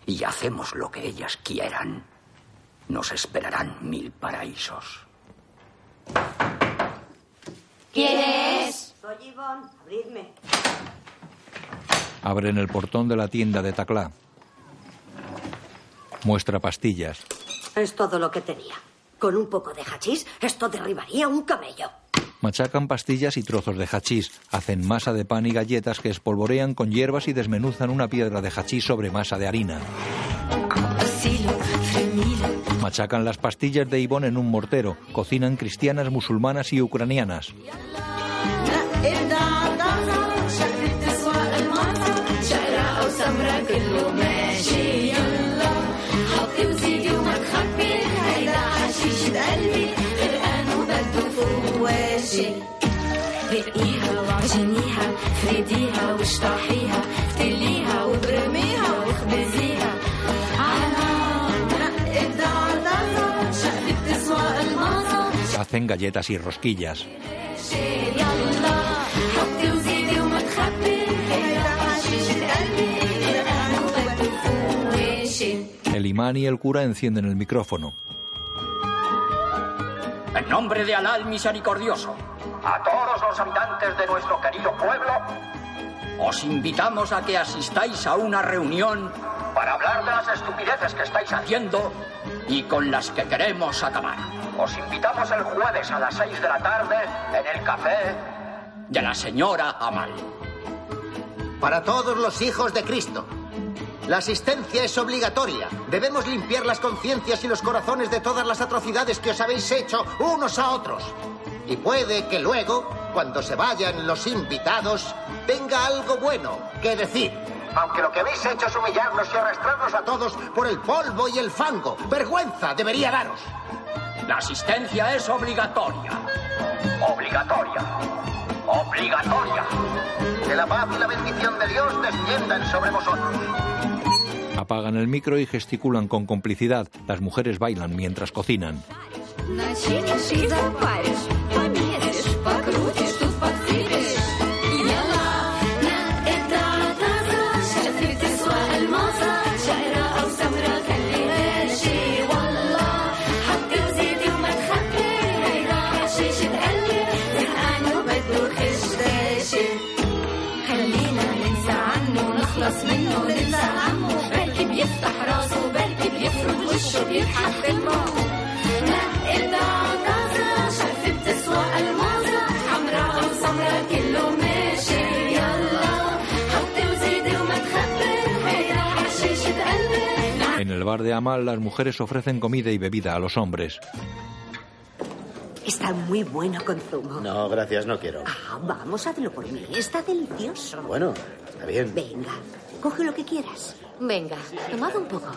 y hacemos lo que ellas quieran, nos esperarán mil paraísos. ¿Quién es? Soy Ivonne. Abridme. Abren el portón de la tienda de Taclá. Muestra pastillas. Es todo lo que tenía. Con un poco de hachís, esto derribaría un camello. Machacan pastillas y trozos de hachís, hacen masa de pan y galletas que espolvorean con hierbas y desmenuzan una piedra de hachís sobre masa de harina. Machacan las pastillas de Ivonne en un mortero, cocinan cristianas, musulmanas y ucranianas. رقيها وعجنيها فريديها واشطحيها hacen galletas y rosquillas. El imán y el cura encienden el micrófono. En nombre de Alá el misericordioso, a todos los habitantes de nuestro querido pueblo, os invitamos a que asistáis a una reunión para hablar de las estupideces que estáis haciendo y con las que queremos acabar. Os invitamos el jueves a las 6 de la tarde en el café de la señora Amal. Para todos los hijos de Cristo. La asistencia es obligatoria. Debemos limpiar las conciencias y los corazones de todas las atrocidades que os habéis hecho unos a otros. Y puede que luego, cuando se vayan los invitados, tenga algo bueno que decir. Aunque lo que habéis hecho es humillarnos y arrastrarnos a todos por el polvo y el fango. Vergüenza debería daros. La asistencia es obligatoria. Obligatoria. Obligatoria. Que la paz y la bendición de Dios desciendan sobre vosotros. Apagan el micro y gesticulan con complicidad. Las mujeres bailan mientras cocinan. En el bar de Amal, las mujeres ofrecen comida y bebida a los hombres. Está muy bueno con zumo. No, gracias, no quiero. Ah, vamos, hazlo por mí. Está delicioso. Bueno, está bien. Venga, coge lo que quieras. Venga, tomad un poco.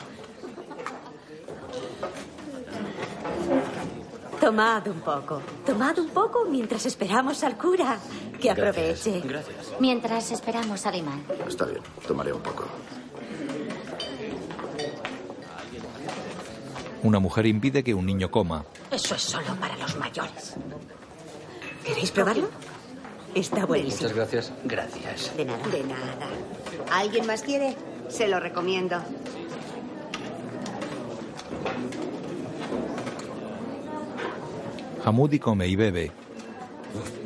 Tomad un poco. Tomad un poco mientras esperamos al cura. Que aproveche. Gracias. Mientras esperamos al imán. Está bien, tomaré un poco. Una mujer impide que un niño coma. Eso es solo para los mayores. ¿Queréis probarlo? Está buenísimo. Muchas gracias. Gracias. De nada. De nada. ¿Alguien más quiere? Se lo recomiendo. Hamudi come y bebe.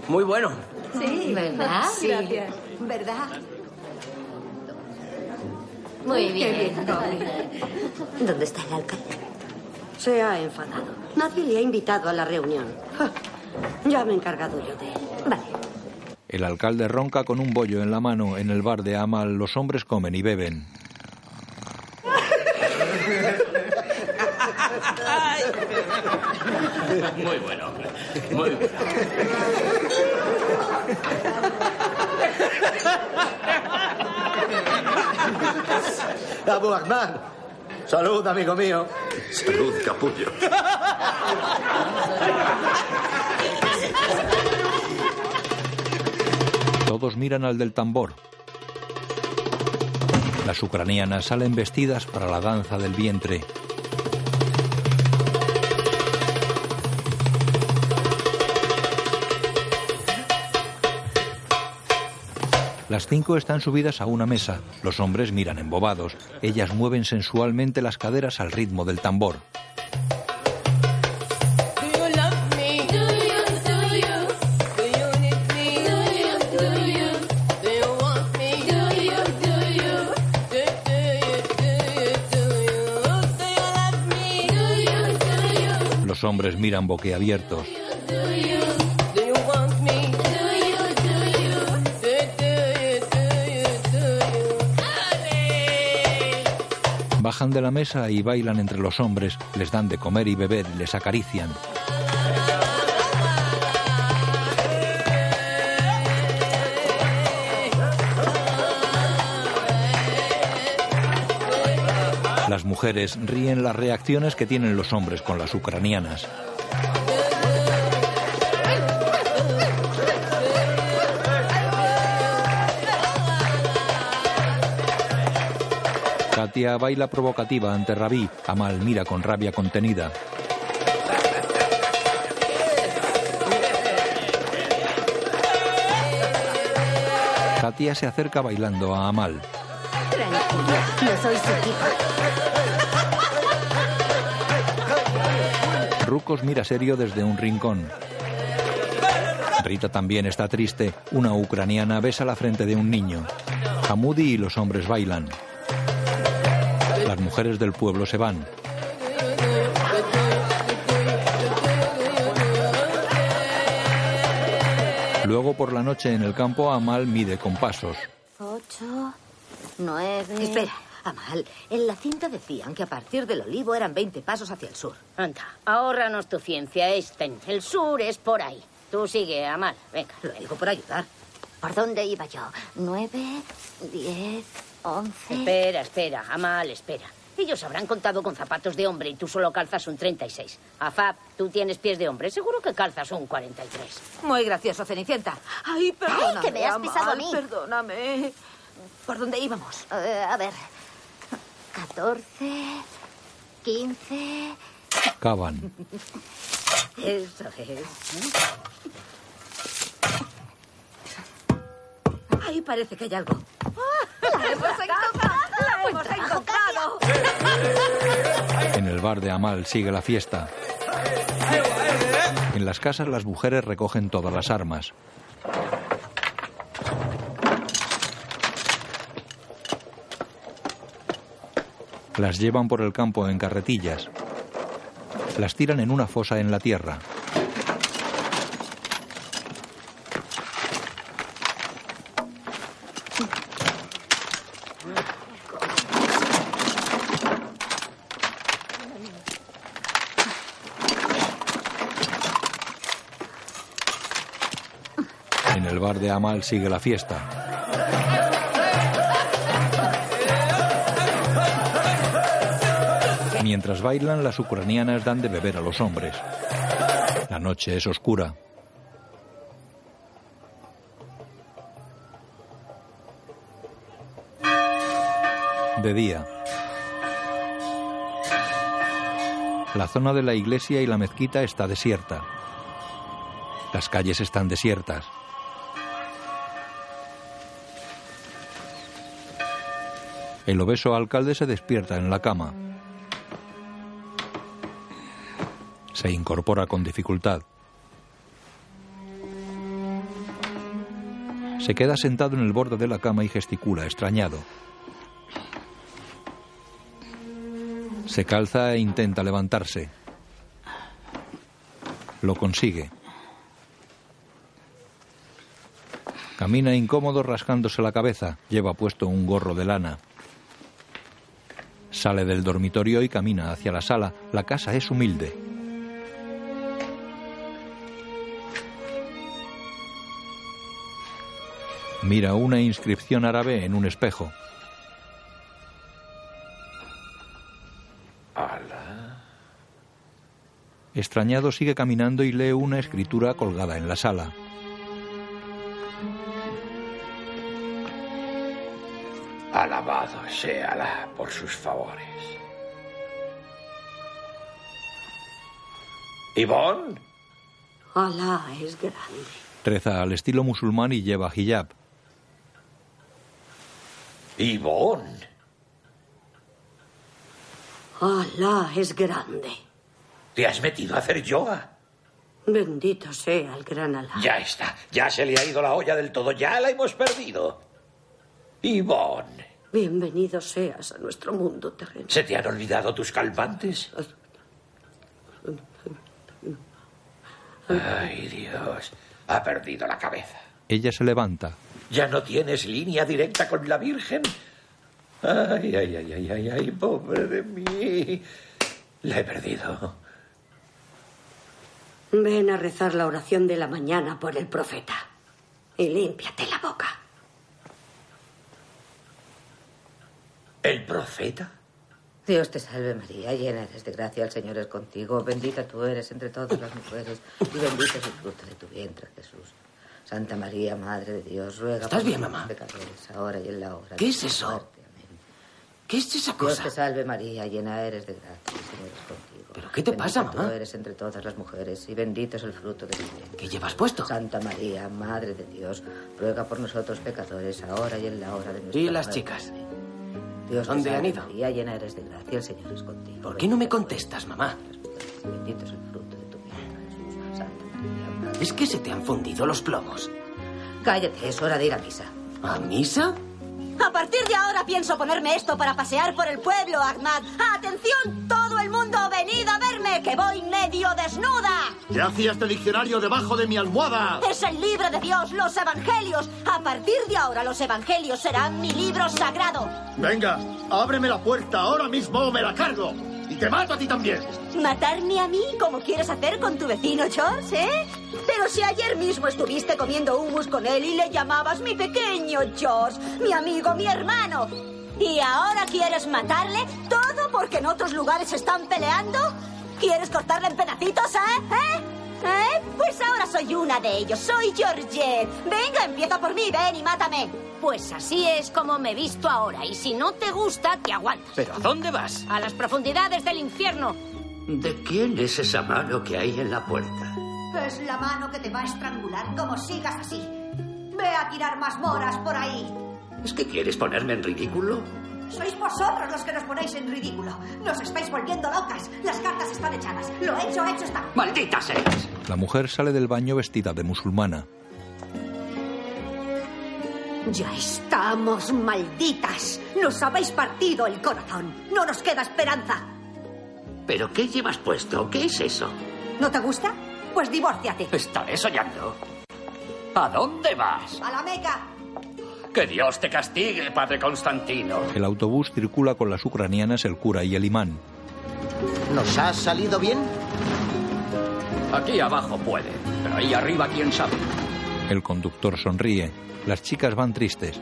Muy bueno. Sí, ¿Verdad? Sí. Gracias. ¿Verdad? Muy Qué bien. ¿Dónde está el alcalde? Se ha enfadado. Nadie le ha invitado a la reunión. Ya me he encargado yo de él. Vale. El alcalde ronca con un bollo en la mano. En el bar de Amal, los hombres comen y beben. Muy bueno, hombre. Muy bueno. Abu Ahmad. Salud, amigo mío. Salud, capullo. Todos miran al del tambor. Las ucranianas salen vestidas para la danza del vientre. Las cinco están subidas a una mesa. Los hombres miran embobados. Ellas mueven sensualmente las caderas al ritmo del tambor. Do you love me? Bajan de la mesa y bailan entre los hombres. Les dan de comer y beber y les acarician. Las mujeres ríen las reacciones que tienen los hombres con las ucranianas. Katia baila provocativa ante Rabí. Amal mira con rabia contenida. Katia se acerca bailando a Amal. Tranquilo, no soy su tipo. Rucos mira serio desde un rincón. Rita también está triste. Una ucraniana besa la frente de un niño. Hamudi y los hombres bailan. Las mujeres del pueblo se van. Luego por la noche en el campo Amal mide con pasos. Ocho, nueve. Espera, Amal. En la cinta decían que a partir del olivo eran 20 pasos hacia el sur. Anda, ahórranos tu ciencia, Einstein. El sur es por ahí. Tú sigue, Amal. Venga. Lo por ayudar. ¿Por dónde iba yo? Nueve, diez, ¿Once? Espera, espera, Amal, espera. Ellos habrán contado con zapatos de hombre y tú solo calzas un 36. Afab, tú tienes pies de hombre, seguro que calzas un 43. Muy gracioso, Cenicienta. Ay, perdóname, que me has pisado a mí. Perdóname. ¿Por dónde íbamos? Eh, a ver. Catorce. Quince. Cavan. Eso es. Ahí parece que hay algo. ¡La hemos encontrado! ¡La hemos encontrado! En el bar de Amal sigue la fiesta. En las casas las mujeres recogen todas las armas. Las llevan por el campo en carretillas. Las tiran en una fosa en la tierra. En el bar de Amal sigue la fiesta. Mientras bailan, las ucranianas dan de beber a los hombres. La noche es oscura. De día. La zona de la iglesia y la mezquita está desierta. Las calles están desiertas. El obeso alcalde se despierta en la cama. Se incorpora con dificultad. Se queda sentado en el borde de la cama y gesticula, extrañado. Se calza e intenta levantarse. Lo consigue. Camina incómodo rascándose la cabeza. Lleva puesto un gorro de lana. Sale del dormitorio y camina hacia la sala. La casa es humilde. Mira una inscripción árabe en un espejo. Extrañado sigue caminando y lee una escritura colgada en la sala. Sea Alá por sus favores. ¿Ivonne? Alá es grande. Reza al estilo musulmán y lleva hijab. Ivonne. Alá es grande. ¿Te has metido a hacer yoga? Bendito sea el gran Alá. Ya está. Ya se le ha ido la olla del todo. Ya la hemos perdido. Ivonne, Bienvenido seas a nuestro mundo terrenal. ¿se te han olvidado tus calmantes? Ay, Dios. Ha perdido la cabeza. Ella se levanta. ¿Ya no tienes línea directa con la Virgen? Ay, ay, ay, ay, ay, ay, pobre de mí. La he perdido. Ven a rezar la oración de la mañana por el profeta. Y límpiate la boca. ¿El profeta? Dios te salve María, llena eres de gracia, el Señor es contigo, bendita tú eres entre todas las mujeres y bendito es el fruto de tu vientre, Jesús. Santa María, Madre de Dios, ruega ¿Estás por bien, nosotros mamá? pecadores, ahora y en la hora ¿Qué de es eso? muerte. Amén. ¿Qué es esa Dios cosa? te salve María, llena eres de gracia, el Señor es contigo. ¿Pero qué te pasa, Bendita mamá? Tú eres entre todas las mujeres y bendito es el fruto de tu vientre. ¿Qué llevas puesto? Santa María, Madre de Dios, ruega por nosotros pecadores, ahora y en la hora de nuestra ¿Y las muerte. chicas? Dios ¿Dónde han ido? María, llena eres de gracia, el Señor es contigo. ¿Por qué no me contestas, mamá? Bendito es el fruto de tu vientre, Jesús. Santa María, Madre Es que se te han fundido los plomos. Cállate, es hora de ir a misa. ¿A misa? A partir de ahora pienso ponerme esto para pasear por el pueblo, Ahmad. ¡Atención, todo el mundo! ¡Venid a verme! Que voy medio desnuda. ¿Qué hacía este diccionario debajo de mi almohada? Es el libro de Dios, los evangelios. A partir de ahora los evangelios serán mi libro sagrado. Venga, ábreme la puerta ahora mismo o me la cargo. Y te mato a ti también. ¿Matarme a mí como quieres hacer con tu vecino George, eh? Pero si ayer mismo estuviste comiendo hummus con él y le llamabas mi pequeño George, mi amigo, mi hermano. ¿Y ahora quieres matarle? ¿Todo porque en otros lugares están peleando? ¿Quieres cortarle en pedacitos, eh? ¿Eh? ¿Eh? Pues ahora soy una de ellos, soy Georgette. Venga, empieza por mí, ven y mátame. Pues así es como me he visto ahora. Y si no te gusta, te aguantas. ¿Pero a dónde vas? A las profundidades del infierno. ¿De quién es esa mano que hay en la puerta? Es la mano que te va a estrangular como sigas así. Ve a tirar más moras por ahí. ¿Es que quieres ponerme en ridículo? Sois vosotros los que nos ponéis en ridículo. Nos estáis volviendo locas. Las cartas están echadas. Lo hecho, hecho está. ¡Maldita seas! La mujer sale del baño vestida de musulmana. Ya estamos malditas. Nos habéis partido el corazón. No nos queda esperanza. ¿Pero qué llevas puesto? ¿Qué es eso? ¿No te gusta? Pues divórciate. Estaré soñando. ¿A dónde vas? A la Meca. Que Dios te castigue, padre Constantino. El autobús circula con las ucranianas, el cura y el imán. ¿Nos ha salido bien? Aquí abajo puede, pero ahí arriba quién sabe. El conductor sonríe. Las chicas van tristes.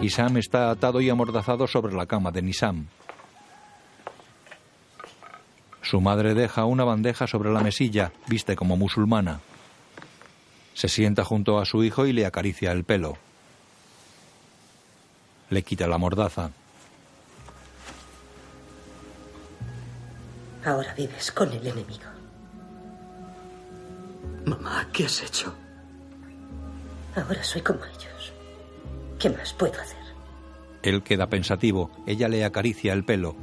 Isam está atado y amordazado sobre la cama de Nisam. Su madre deja una bandeja sobre la mesilla, viste como musulmana. Se sienta junto a su hijo y le acaricia el pelo. Le quita la mordaza. Ahora vives con el enemigo. Mamá, ¿qué has hecho? Ahora soy como ellos. ¿Qué más puedo hacer? Él queda pensativo. Ella le acaricia el pelo.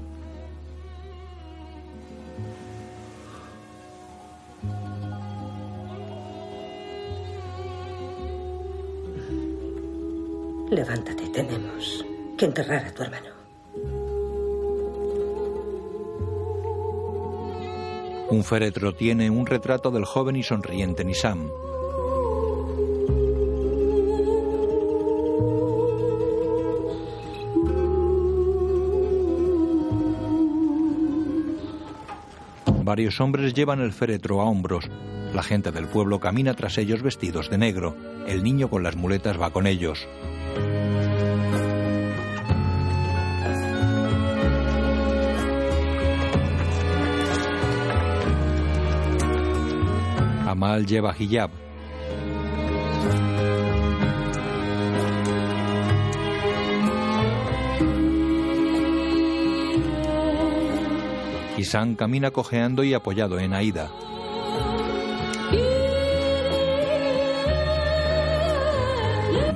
Levántate, tenemos que enterrar a tu hermano. Un féretro tiene un retrato del joven y sonriente Nisam. Varios hombres llevan el féretro a hombros. La gente del pueblo camina tras ellos vestidos de negro. El niño con las muletas va con ellos. Amal lleva hijab. Isán camina cojeando y apoyado en Aida.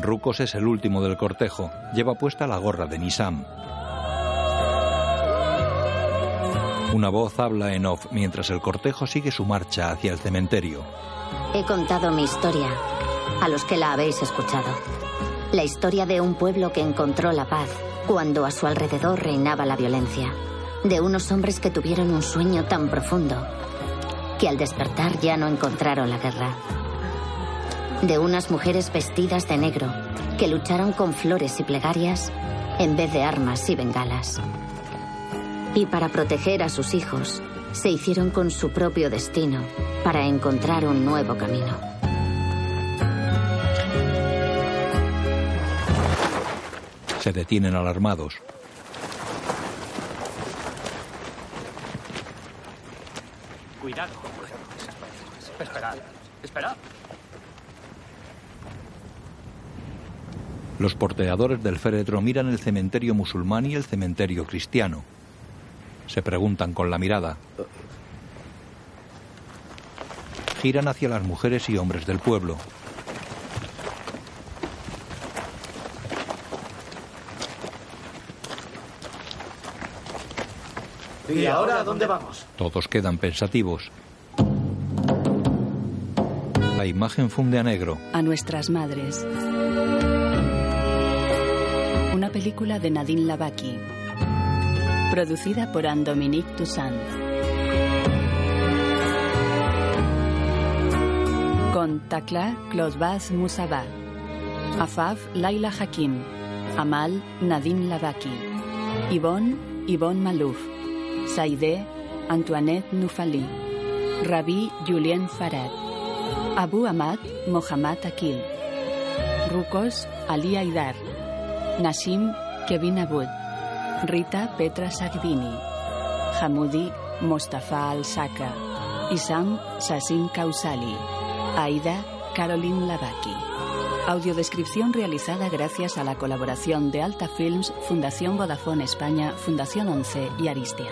Rucos es el último del cortejo. Lleva puesta la gorra de Nisam. Una voz habla en off mientras el cortejo sigue su marcha hacia el cementerio. He contado mi historia a los que la habéis escuchado. La historia de un pueblo que encontró la paz cuando a su alrededor reinaba la violencia. De unos hombres que tuvieron un sueño tan profundo que al despertar ya no encontraron la guerra. De unas mujeres vestidas de negro que lucharon con flores y plegarias en vez de armas y bengalas. Y para proteger a sus hijos, se hicieron con su propio destino para encontrar un nuevo camino. Se detienen alarmados. Cuidado. Esperad. Esperad. Los porteadores del féretro miran el cementerio musulmán y el cementerio cristiano. Se preguntan con la mirada. Giran hacia las mujeres y hombres del pueblo. ¿Y ahora a dónde vamos? Todos quedan pensativos. La imagen funde a negro. A nuestras madres. Una película de Nadine Lavaki. Producida por Anne-Dominique Toussaint. Con Takla Claude Moussaba. Afaf Laila Hakim. Amal Nadim Lavaki. Yvonne Yvonne Malouf. Saïdé Antoinette Noufali. Rabi Julien Farad. Abu Ahmad Mohammad Akil. Rukos Ali Aidar. Nassim Kevin Abud. Rita Petra Sagdini. Hamoudi Mostafa Al-Saka. Isam Sassim Kausali. Aida Caroline Lavaki. Audiodescripción realizada gracias a la colaboración de Alta Films, Fundación Vodafone España, Fundación 11 y Aristia.